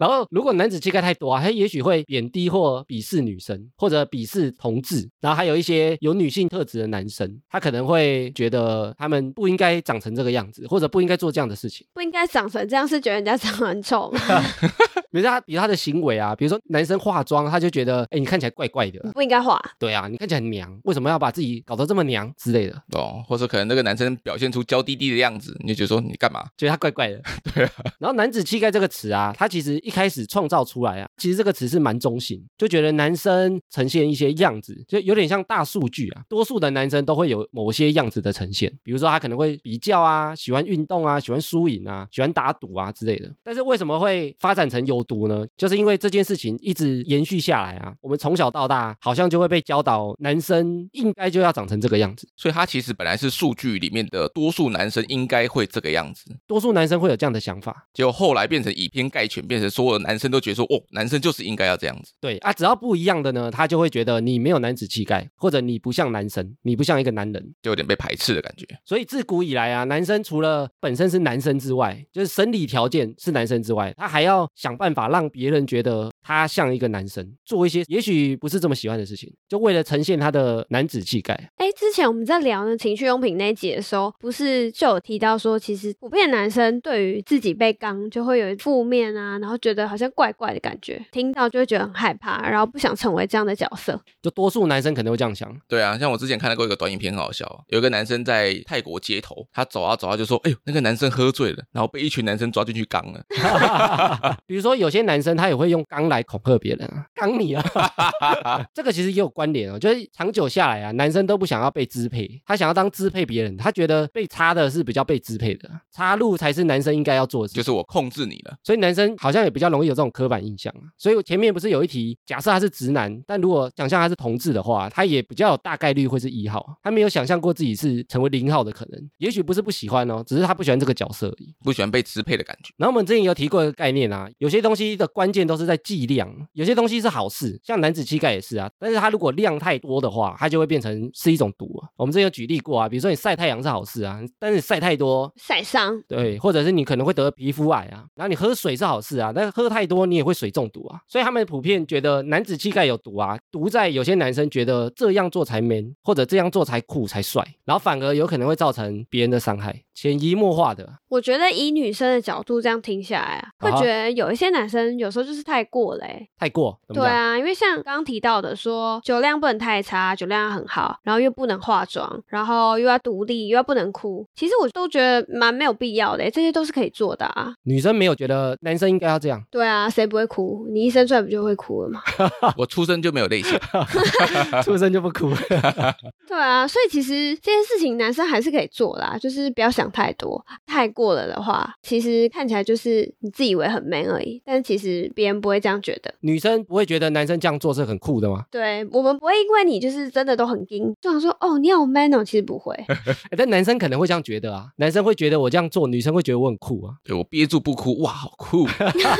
然后如果男子气概太多啊，他也许会贬低或鄙视女生，或者鄙视同志。然后还有一些有女性特质的男生，他可能会觉得他们不应该长成这个样子，或者不应该做这样的事情。不应该长成这样，是觉得人家长得很丑吗？比如他，比如他的行为啊，比如说男生化妆，他就觉得，哎，你看起来怪怪的。不应该化。对啊，你看起来很娘，为什么要把自己搞得这么娘之类的？哦，或者可能那个男生表现出娇滴滴的样子，你就觉得说你干嘛？觉得他怪怪的。对啊，然后男子气概这个词啊，它其实一开始创造出来啊，其实这个词是蛮中性，就觉得男生呈现一些样子，就有点像大数据啊。多数的男生都会有某些样子的呈现，比如说他可能会比较啊，喜欢运动啊，喜欢输赢啊，喜欢打赌啊之类的。但是为什么会发展成有毒呢？就是因为这件事情一直延续下来啊，我们从小到大好像就会被教导，男生应该就要长成这个样子。所以他其实本来是数据里面的多数男生应该会这个样子，多数男生会有这样的想法，结果后来变成以偏概全，变成所有的男生都觉得说，哦，男生就是应该要这样子。对啊，只要不一样的呢，他就会觉得你没有男子气概，或者你不像男生，你不像一个男人。就有点被排斥的感觉。所以自古以来啊，男生除了本身是男生之外，就是生理条件是男生之外，他还要想办法让别人觉得他像一个男生，做一些也许不是这么喜欢的事情，就为了呈现他的男子气概。哎，之前我们在聊呢情趣用品那一集的时候，不是就有提到说，其实普遍男生对于自己被刚就会有负面啊，然后觉得好像怪怪的感觉，听到就会觉得很害怕，然后不想成为这样的角色。就多数男生可能会这样想，对啊，像我之前看到过一个短影片，很好笑。有一个男生在泰国街头，他走啊走啊就说：“哎呦，那个男生喝醉了，然后被一群男生抓进去刚了。比如说有些男生他也会用刚来恐吓别人啊，刚你啊，这个其实也有关联哦，就是长久下来啊，男生都不想要被支配，他想要当支配别人，他觉得被插的是比较被支配的，插入才是男生应该要做的事”情。就是我控制你了。所以男生好像也比较容易有这种刻板印象啊。所以我前面不是有一题，假设他是直男，但如果想象他是同志的话，他也比较有大概率会是一号。他没有想象过自己是成为零号的可能，也许不是不喜欢哦，只是他不喜欢这个角色而已。不喜欢被支配的感觉。然后我们之前有提过一个概念啊，有些东西的关键都是在剂量，有些东西是好事，像男子气概也是啊，但是他如果量太多的话，他就会变成是一种毒啊。我们之前有举例过啊，比如说你晒太阳是好事啊，但是你晒太多，晒伤，对，或者是你可能会得皮肤癌啊，然后你喝水是好事啊，但是喝太多你也会水中毒啊，所以他们普遍觉得男子气概有毒啊，毒在有些男生觉得这样做才 man，或者这样做才酷才帅，然后反而有可能会造成别人的伤害，潜移默化的。我觉得以女生的角度这样听下来啊，会啊觉得有一些男生有时候就是太过了、欸。太过？对啊，因为像刚刚提到的说，酒量不能太差，酒量要很好，然后又不能化妆，然后又要独立，又要不能哭，其实我都觉得蛮没有必要的欸、这些都是可以做的啊。女生没有觉得男生应该要这样，对啊，谁不会哭？你一生出来不就会哭了吗？我出生就没有泪腺 出生就不哭。对啊，所以其实这件事情男生还是可以做啦，就是不要想太多，太过了的话，其实看起来就是你自以为很 man 而已，但其实别人不会这样觉得。女生不会觉得男生这样做是很酷的吗？对我们不会因为你就是真的都很硬，就想说哦你好 man 哦，其实不会。欸但男生可能会这样觉得啊，男生会觉得我这样做，女生会觉得我很酷啊。对我憋住不哭，哇，好酷！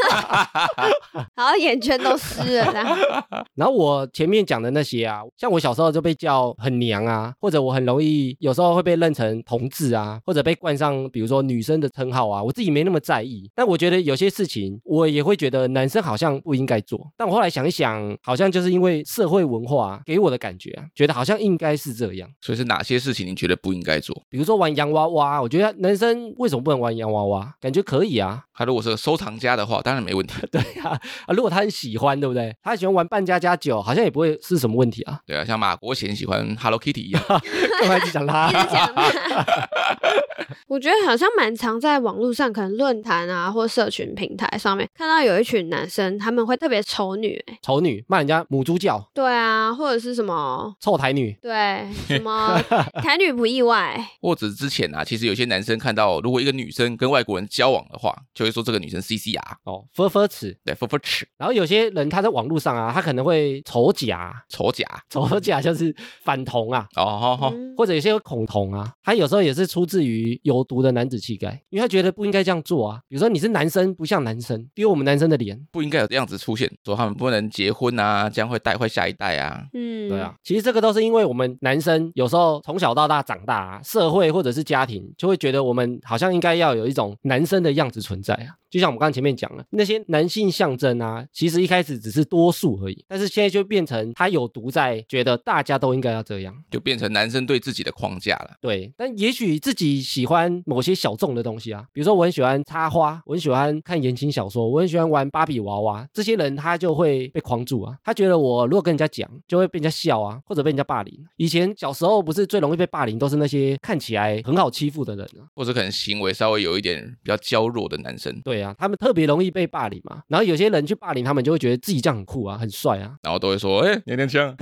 然后眼圈都湿了，这样。然后我前面讲的那些啊，像我小时候就被叫很娘啊，或者我很容易有时候会被认成同志啊，或者被冠上比如说女生的称号啊，我自己没那么在意。但我觉得有些事情我也会觉得男生好像不应该做。但我后来想一想，好像就是因为社会文化给我的感觉啊，觉得好像应该是这样。所以是哪些事情你觉得不应该做？比如说玩洋娃娃，我觉得男生为什么不能玩洋娃娃？感觉可以啊。他如果是个收藏家的话，当然没问题。对啊，啊，如果他很喜欢，对不对？他喜欢玩扮家家酒，好像也不会是什么问题啊。对啊，像马国贤喜欢 Hello Kitty 一样。一直讲他？一直讲他。我觉得好像蛮常在网络上，可能论坛啊或社群平台上面看到有一群男生，他们会特别丑女、欸，丑女骂人家母猪叫，对啊，或者是什么，臭台女。对，什么 台女不意外，或者之前啊，其实有些男生看到，如果一个女生跟外国人交往的话，就会说这个女生 CCR，哦，呵呵齿。对，f u 齿，然后有些人他在网络上啊，他可能会丑假，丑假，丑假就是反同啊，哦，好好，嗯或者有些恐同啊，他有时候也是出自于有毒的男子气概，因为他觉得不应该这样做啊。比如说你是男生，不像男生，丢我们男生的脸，不应该有这样子出现，说他们不能结婚啊，这样会带坏下一代啊。嗯，对啊，，其实这个都是因为我们男生有时候从小到大长大、啊，社会或者是家庭就会觉得我们好像应该要有一种男生的样子存在啊。就像我们刚刚前面讲了，那些男性象征啊，其实一开始只是多数而已，但是现在就变成他有毒在，觉得大家都应该要这样。就变成男生对自己的框架了。对，但也许自己喜欢某些小众的东西啊，比如说我很喜欢插花，我很喜欢看言情小说，我很喜欢玩芭比娃娃，这些人他就会被框住啊，他觉得我如果跟人家讲，就会被人家笑啊，或者被人家霸凌。以前小时候不是最容易被霸凌，都是那些看起来很好欺负的人啊。或者可能行为稍微有一点比较娇弱的男生，对啊，他们特别容易被霸凌嘛。然后有些人去霸凌他们，就会觉得自己这样很酷啊，很帅啊。然后都会说，哎、娘娘腔，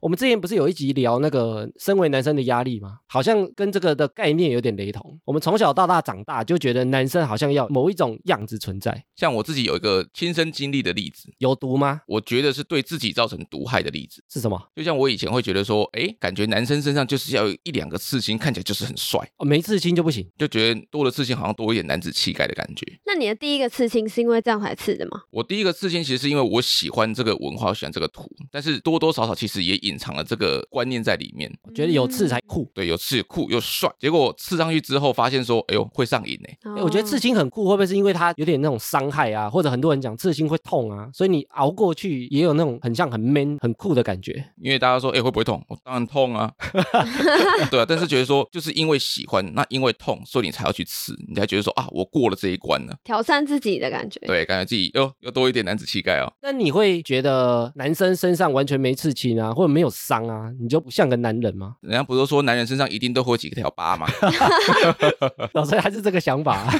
我们之前不是有一集聊那个身为男生的压力吗？好像跟这个的概念有点雷同。我们从小到大长大就觉得男生好像要某一种样子存在，像我自己有一个亲身经历的例子，有毒吗？我觉得是对自己造成毒害的例子。是什么？就像我以前会觉得说，哎，感觉男生身上就是要有一两个刺青，看起来就是很帅，哦，没刺青就不行。就觉得多了刺青好像多一点男子气概的感觉。那你的第一个刺青是因为这样才刺的吗？我第一个刺青其实是因为我喜欢这个文化，我喜欢这个图，但是多多少少其实也隐藏了这个观念在里面。我觉得有刺才酷。对，有刺酷又帅，结果刺上去之后发现说，哎呦会上瘾呢。哎，我觉得刺青很酷，会不会是因为它有点那种伤害啊？或者很多人讲刺青会痛啊，所以你熬过去也有那种很像很 man 很酷的感觉。因为大家说，哎、会不会痛？我当然痛啊，对啊，但是觉得说，就是因为喜欢，那因为痛，所以你才要去刺，你才觉得说啊，我过了这一关了，挑战自己的感觉。对，感觉自己又又多一点男子气概哦。那你会觉得男生身上完全没刺青啊，或者没有伤啊，你就不像个男人吗？人家不是说男人身上一定都会有几条疤吗？老师还是这个想法、啊。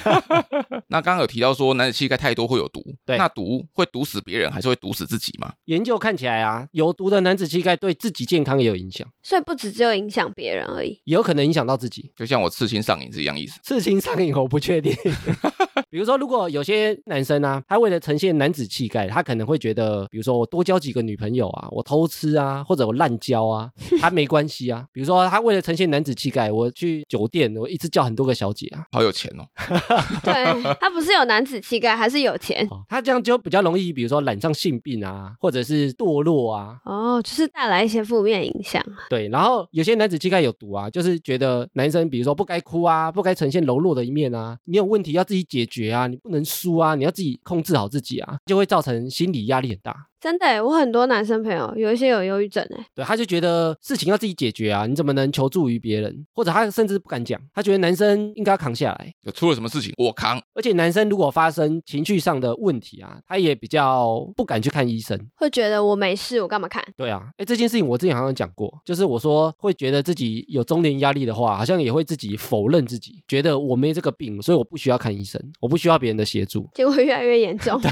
那刚刚有提到说男子气概太多会有毒，对那毒会毒死别人，还是会毒死自己吗？研究看起来啊，有毒的男子气概对自己健康也有影响，所以不只只有影响别人而已。也有可能影响到自己。就像我刺青上瘾是一样意思。刺青上瘾，我不确定。比如说，如果有些男生啊，他为了呈现男子气概，他可能会觉得，比如说我多交几个女朋友啊，我偷吃啊，或者我滥交啊，他没关系啊。比如说，他为了呈现男子气概，我去酒店，我一次叫很多个小姐啊，好有钱哦，对他不是有男子气概，还是有钱哦他这样就比较容易，比如说染上性病啊，或者是堕落啊，哦，就是带来一些负面影响。对，然后有些男子气概有毒啊，就是觉得男生比如说不该哭啊，不该呈现柔弱的一面啊，你有问题要自己解决啊，你不能输啊，你要自己控制好自己啊，就会造成心理压力很大。真的耶，我很多男生朋友有一些有忧郁症哎，对，他就觉得事情要自己解决啊，你怎么能求助于别人？或者他甚至不敢讲，他觉得男生应该扛下来。有出了什么事情我扛。而且男生如果发生情绪上的问题啊，他也比较不敢去看医生。会觉得我没事，我干嘛看？对啊，哎，这件事情我之前好像讲过，就是我说会觉得自己有中年压力的话，好像也会自己否认自己，觉得我没这个病，所以我不需要看医生，我不需要别人的协助。结果越来越严重。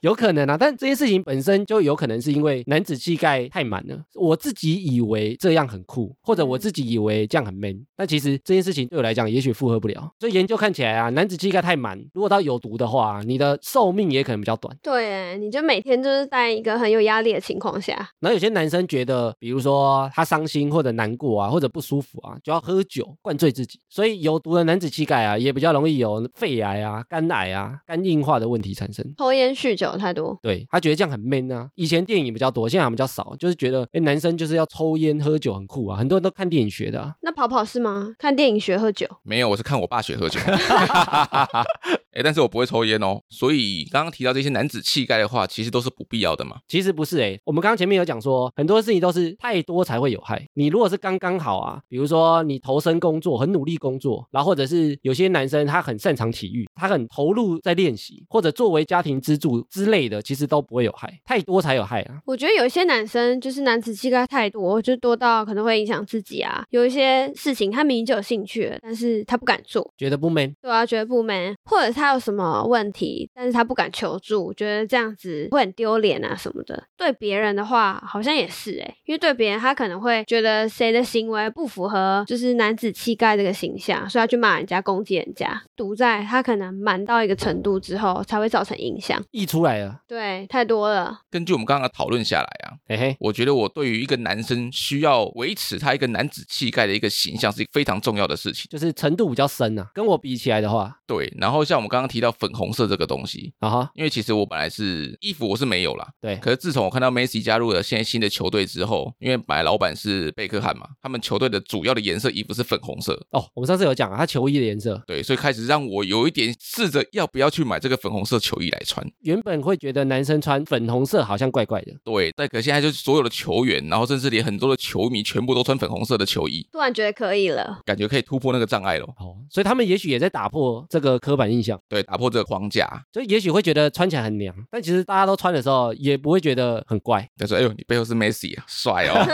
有可能啊，但这件事情本身就有可能是因为男子气概太满了。我自己以为这样很酷，或者我自己以为这样很 man，但其实这件事情对我来讲也许负荷不了。所以研究看起来啊，男子气概太满，如果到有毒的话，你的寿命也可能比较短。对，你就每天就是在一个很有压力的情况下，然后有些男生觉得，比如说他伤心或者难过啊，或者不舒服啊，就要喝酒灌醉自己。所以有毒的男子气概啊，也比较容易有肺癌啊、肝癌啊、肝硬化的问题产生。抽烟酗酒太多。对他觉得这样很 man 啊。以前电影比较多，现在比较少，就是觉得哎，男生就是要抽烟喝酒很酷啊。很多人都看电影学的、啊。那跑跑是吗？看电影学喝酒，没有，我是看我爸学喝酒。哎，但是我不会抽烟哦。所以刚刚提到这些男子气概的话，其实都是不必要的嘛。其实不是哎、我们刚刚前面有讲说，很多事情都是太多才会有害。你如果是刚刚好啊，比如说你投身工作，很努力工作，然后或者是有些男生他很擅长体育，他很投入在练习，或者作为家庭支柱之类的，其实都不会有害。太多才有害啊。我觉得有一些男生就是男子气概太多，就多到可能会影响自己啊。有一些事情他明明就有兴趣了，但是他不敢做，觉得不 man，对啊，觉得不 man，或者他有什么问题，但是他不敢求助，觉得这样子会很丢脸啊什么的。对别人的话，好像也是诶、因为对别人他可能会觉得谁的行为不符合就是男子气概这个形象，所以他去骂人家、攻击人家。毒在他可能满到一个程度之后，才会造成影响。溢出来了，对，太多了。根据我们刚刚的讨论下来啊，嘿嘿，我觉得我对于一个男生需要维持他一个男子气概的一个形象是一个非常重要的事情。就是程度比较深啊。跟我比起来的话，对，然后像我们刚刚提到粉红色这个东西，啊哈，因为其实我本来是衣服我是没有啦，对，可是自从我看到 Messi 加入了现在新的球队之后，因为本来老板是贝克汉嘛，他们球队的主要的颜色衣服是粉红色，哦，我们上次有讲啊，他球衣的颜色，对，所以开始让我有一点试着要不要去买这个粉红色球衣来穿。原本会觉得男生穿粉红色好像怪怪的，对，但可现在就是所有的球员，然后甚至连很多的球迷全部都穿粉红色的球衣，突然觉得可以了，感觉可以突破那个障碍了。哦，所以他们也许也在打破这个刻板印象，对，打破这个框架。所以也许会觉得穿起来很娘，但其实大家都穿的时候也不会觉得很怪。他说：“哎呦，你背后是 Messi 啊，帅哦！”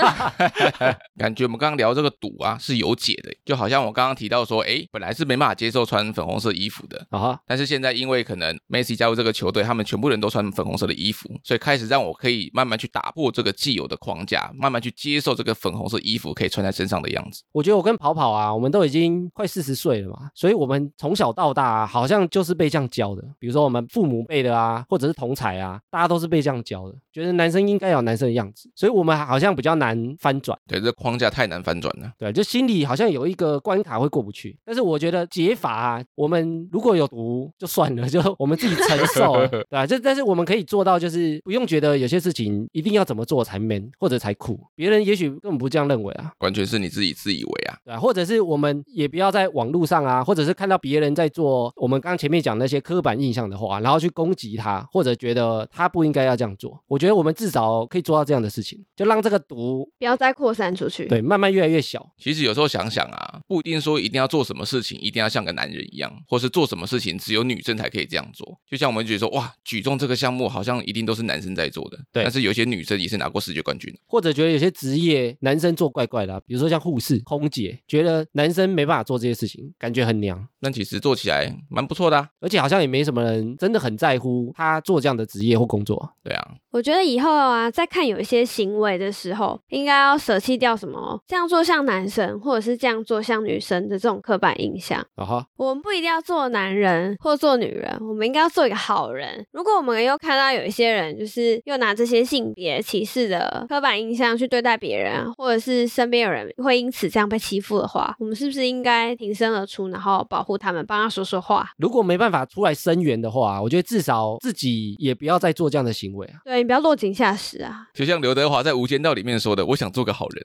感觉我们刚刚聊这个赌啊是有解的，就好像我刚刚提到说，哎，本来是没办法接受穿粉红色衣服的，啊哈，但是现在因为可能 Messi 加入这个球队，他们全部人都穿粉红色的衣服，所以开始让我可以慢慢去打破这个既有的框架，慢慢去接受这个粉红色衣服可以穿在身上的样子。我觉得我跟跑跑啊，我们都已经快四十岁了嘛，所以我们从小到大、啊、好像就是被这样教的。比如说我们父母辈的啊，或者是同才啊，大家都是被这样教的，觉得男生应该有男生的样子，所以我们好像比较难翻转。对，这框架太难翻转了。对，就心里好像有一个关卡会过不去。但是我觉得解法啊，我们如果有毒就算了，就我们自己承受，对吧、这但是我们可以做到，就是不用觉得有些事情一定要怎么做才 man 或者才酷，别人也许根本不这样认为啊。完全是你自己自以为啊。对啊，或者是我们也不要在网络上啊，或者是看到别人在做我们刚刚前面讲那些刻板印象的话，然后去攻击他，或者觉得他不应该要这样做。我觉得我们至少可以做到这样的事情，就让这个毒不要再扩散出去。对慢慢越来越小。其实有时候想想啊，不一定说一定要做什么事情一定要像个男人一样，或是做什么事情只有女生才可以这样做。就像我们觉得说，哇，举重这个项目好像一定都是男生在做的，对但是有些女生也是拿过世界冠军的。或者觉得有些职业男生做怪怪的啊、比如说像护士、空姐，觉得男生没办法做这些事情，感觉很娘，但其实做起来蛮不错的、啊，而且好像也没什么人真的很在乎他做这样的职业或工作。对啊，我觉得以后啊，在看有一些行为的时候，应该要舍弃掉什么这样做像男生，或者是这样做像女生的这种刻板印象。啊哈，我们不一定要做男人或做女人，我们应该要做一个好人。如果我们又看到有一些人，就是又拿这些性别歧视的刻板印象去对待别人，或者是身边有人会因此这样被欺负的话，我们是不是应该挺身而出，然后保护他们，帮他说说话？如果没办法出来声援的话，我觉得至少自己也不要再做这样的行为啊。对你不要落井下石啊！就像刘德华在《无间道》里面说的：“我想做个好人。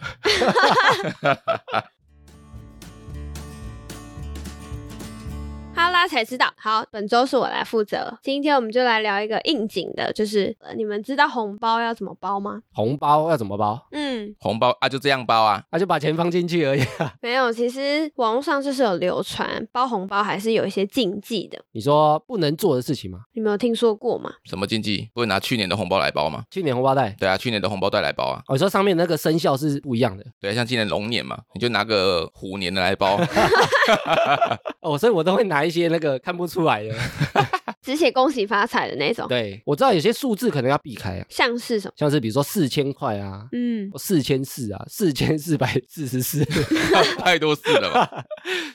哈拉才知道。好，本周是我来负责。今天我们就来聊一个应景的，就是、呃你们知道红包要怎么包吗？红包要怎么包？嗯，”红包啊，就这样包啊。那、就把钱放进去而已、啊。没有，其实网络上就是有流传包红包还是有一些禁忌的，你说不能做的事情吗？你没有听说过吗？什么禁忌？不能拿去年的红包来包吗？去年红包袋，对啊，去年的红包袋来包啊。哦，你说上面那个生肖是不一样的对啊，像今年龙年嘛，你就拿个虎年的来包。哦，所以我都会拿一一些那个看不出来的。只写恭喜发财的那种，对，我知道有些数字可能要避开啊，像是什么？像是比如说四千块啊，嗯，四千四啊，四千四百四十四，太多事了吧？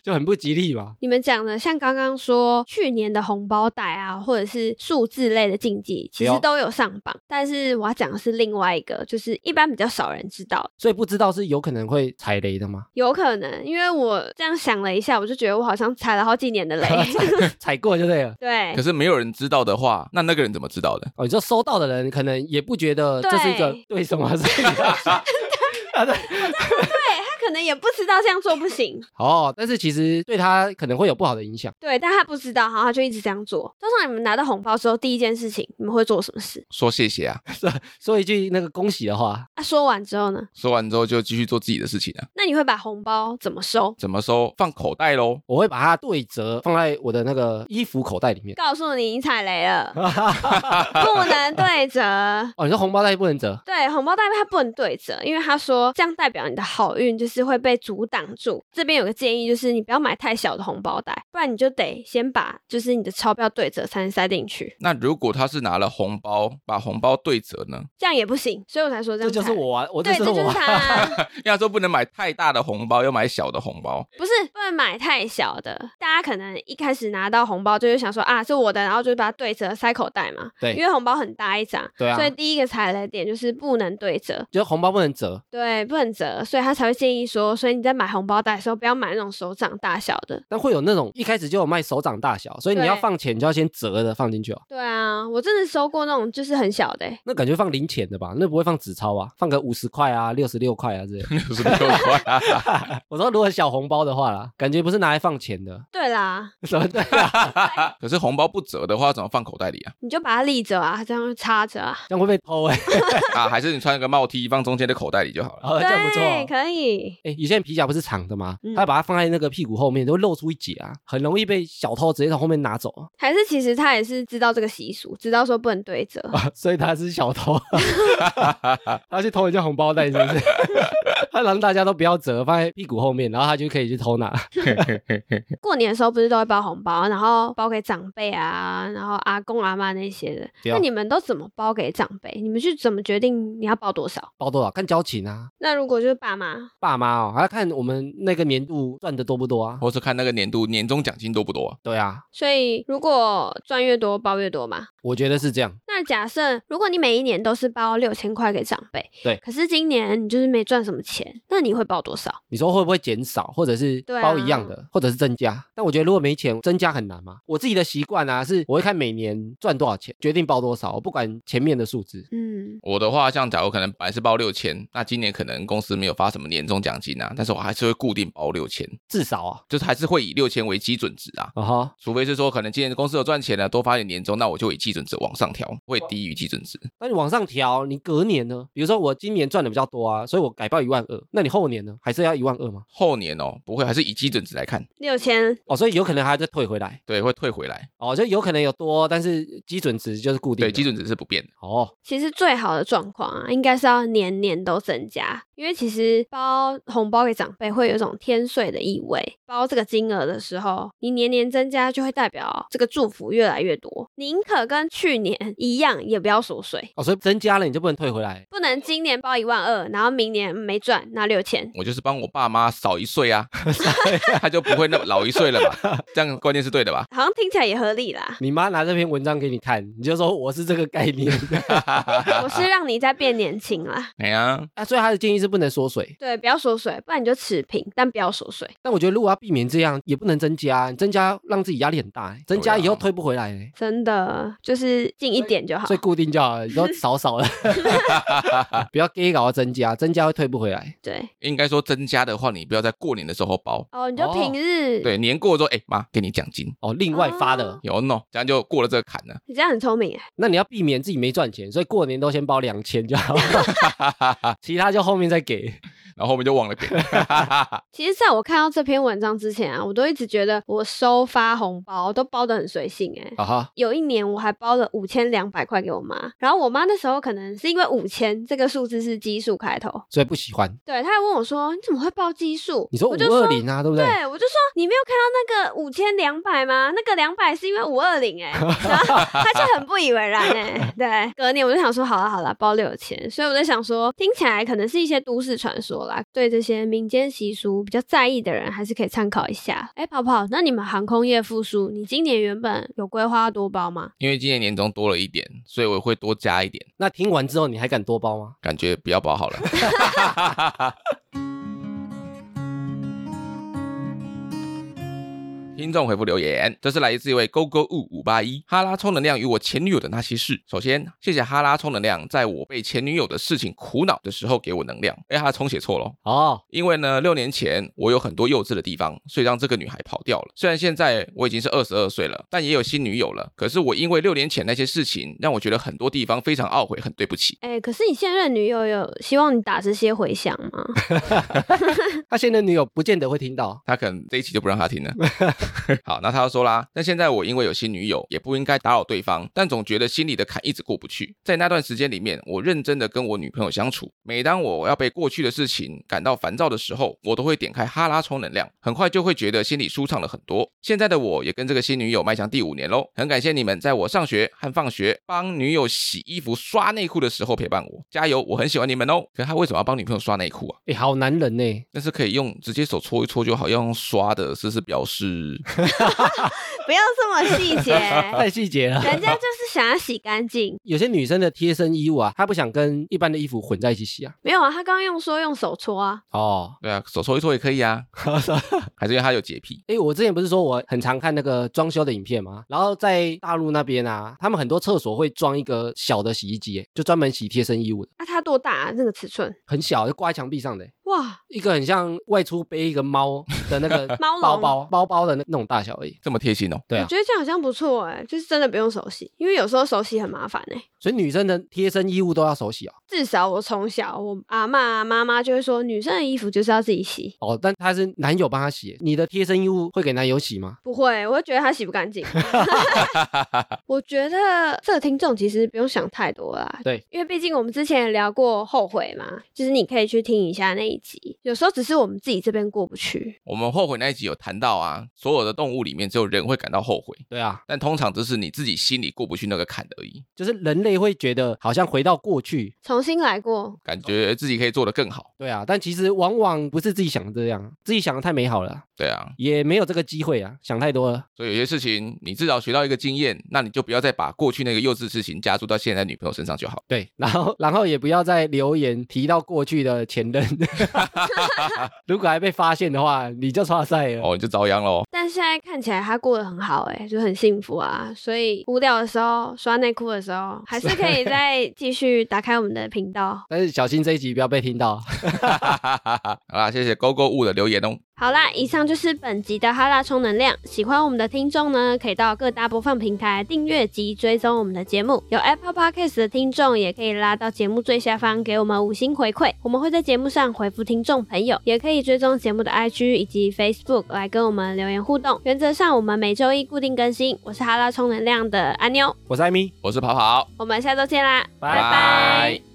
就很不吉利嘛。你们讲的像刚刚说去年的红包袋啊，或者是数字类的竞技，其实都有上榜。但是我要讲的是另外一个，就是一般比较少人知道，所以不知道是有可能会踩雷的吗？有可能，因为我这样想了一下，我就觉得我好像踩了好几年的雷。踩过就对了。对可，是没有人知道的话，那那个人怎么知道的？哦，你说收到的人可能也不觉得这是一个对。对什么，所以你要啊对。他可能也不知道这样做不行，哦，但是其实对他可能会有不好的影响。对，但他不知道，然后他就一直这样做。通常你们拿到红包之后，第一件事情你们会做什么事？说谢谢啊，说一句那个恭喜的话，啊，说完之后呢？说完之后就继续做自己的事情啊。那你会把红包怎么收？怎么收？放口袋喽。我会把它对折放在我的那个衣服口袋里面。告诉你，你踩雷了，不能对折。哦，你说红包袋不能折，对，红包袋它不能对折，因为他说这样代表你的好运就是会被阻挡住。这边有个建议，就是你不要买太小的红包袋，不然你就得先把就是你的钞票对折才能塞进去，那如果他是拿了红包，把红包对折呢？这样也不行。所以我才说这样这就是。我啊，我这对，这就是。他，因为他说不能买太大的红包，要买小的红包。不是不能买太小的。大家可能一开始拿到红包就会想说啊是我的，然后就把它对折塞口袋嘛。对因为红包很大一张，对啊所以第一个踩雷点就是不能对折。就是红包不能折，对，不能折，所以他才会建议说，所以你在买红包袋的时候，不要买那种手掌大小的。但会有那种一开始就有卖手掌大小，所以你要放钱就要先折的放进去哦。对啊，我真的收过那种就是很小的欸、那感觉放零钱的吧？那不会放纸钞啊？放个五十块啊、六十六块啊之类的。六十六块啊！我说如果小红包的话啦，感觉不是拿来放钱的。对啦，什么对 啦？可是红包不折的话，怎么放口袋里啊？你就把它立着啊，这样插着啊。这样会被偷哎、啊，还是你穿个帽 T 放中间的口袋里就好了。哦，这样不错。可以。哎，以前皮夹不是长的吗？嗯他把它放在那个屁股后面，就会露出一截啊，很容易被小偷直接从后面拿走啊。还是其实他也是知道这个习俗，知道说不能对折。所以他是小偷，他去偷人家红包袋是不是？他让大家都不要折，放在屁股后面，然后他就可以去偷拿。过年的时候不是都会包红包，然后包给长辈啊，然后阿公阿妈那些的。那你们都怎么包给长辈？你们是怎么决定你要包多少？包多少看交情啊，那如果就是爸妈，爸妈哦，还要看我们那个年度赚的多不多啊。或是看那个年度年终奖金多不多啊？对啊，所以如果赚越多包越多嘛。我觉得是这样。那假设如果你每一年都是包六千块给长辈，对可是今年你就是没赚什么钱，那你会包多少？你说会不会减少，或者是包一样的，或者是增加？但我觉得如果没钱，增加很难嘛。我自己的习惯啊，是我会看每年赚多少钱，决定包多少，我不管前面的数字。嗯，我的话，像假如可能本来是包六千，那今年可能公司没有发什么年终奖金啊，但是我还是会固定包六千，至少啊，就是还是会以六千为基准值啊。啊哈，除非是说可能今年公司有赚钱了，多发点年终，那我就以基准值往上调，会低于基准值。那你往上调，你隔年呢？比如说我今年赚的比较多啊，所以我改报一万二，那你后年呢？还是要一万二吗？后年哦，不会，还是以基准值来看，六千，哦，所以有可能还要再退回来。对，会退回来。哦，就有可能有多，但是基准值就是固定。对，基准值是不变的。哦，其实最好的状况啊，应该是要年年都增加，因为其实包红包给长辈会有一种天税的意味。包这个金额的时候，你年年增加，就会代表这个祝福越来越多。宁可跟去年一样，也不要缩水。哦，所以增加了你就不能退回来。不能今年包一万二，然后明年没赚拿六千。我就是帮我爸妈少一岁啊，他就不会那么老一岁了嘛。这样观念是对的吧？好像听起来也合理啦。你妈拿这篇文章给你看，你就说我是这个概念 我是让你在变年轻啦，哎呀，啊。所以他的建议是不能缩水，对，不要缩水，不然你就持平，但不要缩水。但我觉得如果要避免这样，也不能增加，你增加让自己压力很大，增加以后退不回来欸，真的就是近一点就好所以。固定就好了，你都少少的，不要给搞到增加，增加会退不回来。对，应该说增加的话，你不要在过年的时候包。哦，你就哦平日，对，年过之后，哎妈，给你奖金，哦，另外发的，哦有 no，这样就过了这个坎了。你这样很聪明哎。那你要避免自己没赚钱，所以过年都先包两千就好，其他就后面再给。然后后面就忘了给。其实，在我看到这篇文章之前啊，我都一直觉得我收发红包都包的很随性哎、啊哈，有一年我还包了五千两百块给我妈，然后我妈那时候可能是因为五千这个数字是奇数开头，所以不喜欢。对，她还问我说：“你怎么会包奇数？”你说五二零啊，对不对？对，我就说你没有看到那个五千两百吗？那个两百是因为五二零哎，然后她就很不以为然哎、对，隔年我就想说好了好了，包六千，所以我在想说，听起来可能是一些都市传说啦，对这些民间习俗比较在意的人，还是可以参考一下。哎，跑跑，那你们航空业复苏，你今年原本有规划要多包吗？因为今年年终多了一点，所以我会多加一点，那听完之后，你还敢多包吗？感觉不要包好了。听众回复留言，这是来自一位勾勾物五八一哈拉充能量与我前女友的那些事。首先，谢谢哈拉充能量，在我被前女友的事情苦恼的时候给我能量。哎，他的充写错了哦，哦，因为呢，六年前我有很多幼稚的地方，所以让这个女孩跑掉了。虽然现在我已经是二十二岁了，但也有新女友了。可是我因为六年前那些事情，让我觉得很多地方非常懊悔，很对不起。哎，可是你现任女友有希望你打这些回响吗？他现任女友不见得会听到。他可能这一期就不让他听了。好，那他又说啦，但现在我因为有新女友，也不应该打扰对方，但总觉得心里的坎一直过不去。在那段时间里面，我认真的跟我女朋友相处，每当我要被过去的事情感到烦躁的时候，我都会点开哈拉充能量，很快就会觉得心里舒畅了很多。现在的我也跟这个新女友迈向第五年喽，很感谢你们在我上学和放学帮女友洗衣服、刷内裤的时候陪伴我，加油！我很喜欢你们哦。可他为什么要帮女朋友刷内裤啊？哎，好男人呢。但是可以用直接手搓一搓就好，要用刷的，是是表示 不要这么细节，太细节了。人家就是想要洗干净。有些女生的贴身衣物啊，她不想跟一般的衣服混在一起洗啊。没有啊，她刚刚用说用手搓啊，哦，对啊，手搓一搓也可以啊，还是因为她有洁癖。哎，我之前不是说我很常看那个装修的影片吗？然后在大陆那边啊，他们很多厕所会装一个小的洗衣机，哎就专门洗贴身衣物的，那、它多大啊？那个尺寸？很小，就挂在墙壁上的，哇，一个很像外出背一个猫的那个 猫笼包包包包的那那种大小而已。这么贴心哦，对啊，我觉得这样好像不错哎，就是真的不用手洗，因为有时候手洗很麻烦哎。所以女生的贴身衣物都要手洗哦。至少我从小我阿嬷妈妈就会说，女生的衣服就是要自己洗。哦，但她是男友帮她洗，你的贴身衣物会给男友洗吗？不会，我会觉得她洗不干净。我觉得这个听众其实不用想太多啦，对，因为毕竟我们之前也聊过后悔嘛，就是你可以去听一下那一集。有时候只是我们自己这边过不去，我们后悔那一集有谈到啊，所有的动物里面只有人会感到后悔，对啊，但通常只是你自己心里过不去那个坎而已，就是人类会觉得好像回到过去，重新来过。感觉自己可以做得更好。对啊，但其实往往不是自己想的这样，自己想的太美好了啊，对啊，也没有这个机会啊，想太多了。所以有些事情你至少学到一个经验，那你就不要再把过去那个幼稚事情加注到现在女朋友身上就好。对，然后然后也不要再留言提到过去的前任，如果还被发现的话，你就差赛了。哦，你就遭殃喽。但现在看起来他过得很好、欸，就很幸福啊。所以无聊的时候、刷内裤的时候，还是可以再继续打开我们的频道。但是小心这一集不要被听到。好啦，谢谢勾勾物的留言哦。好啦，以上就是本集的哈拉充能量。喜欢我们的听众呢，可以到各大播放平台订阅及追踪我们的节目。有 Apple Podcast 的听众也可以拉到节目最下方给我们五星回馈，我们会在节目上回复听众朋友。也可以追踪节目的 IG 以及 Facebook 来跟我们留言互动。原则上我们每周一固定更新。我是哈拉充能量的阿妞，我是艾米，我是跑跑，我们下周见啦，拜拜拜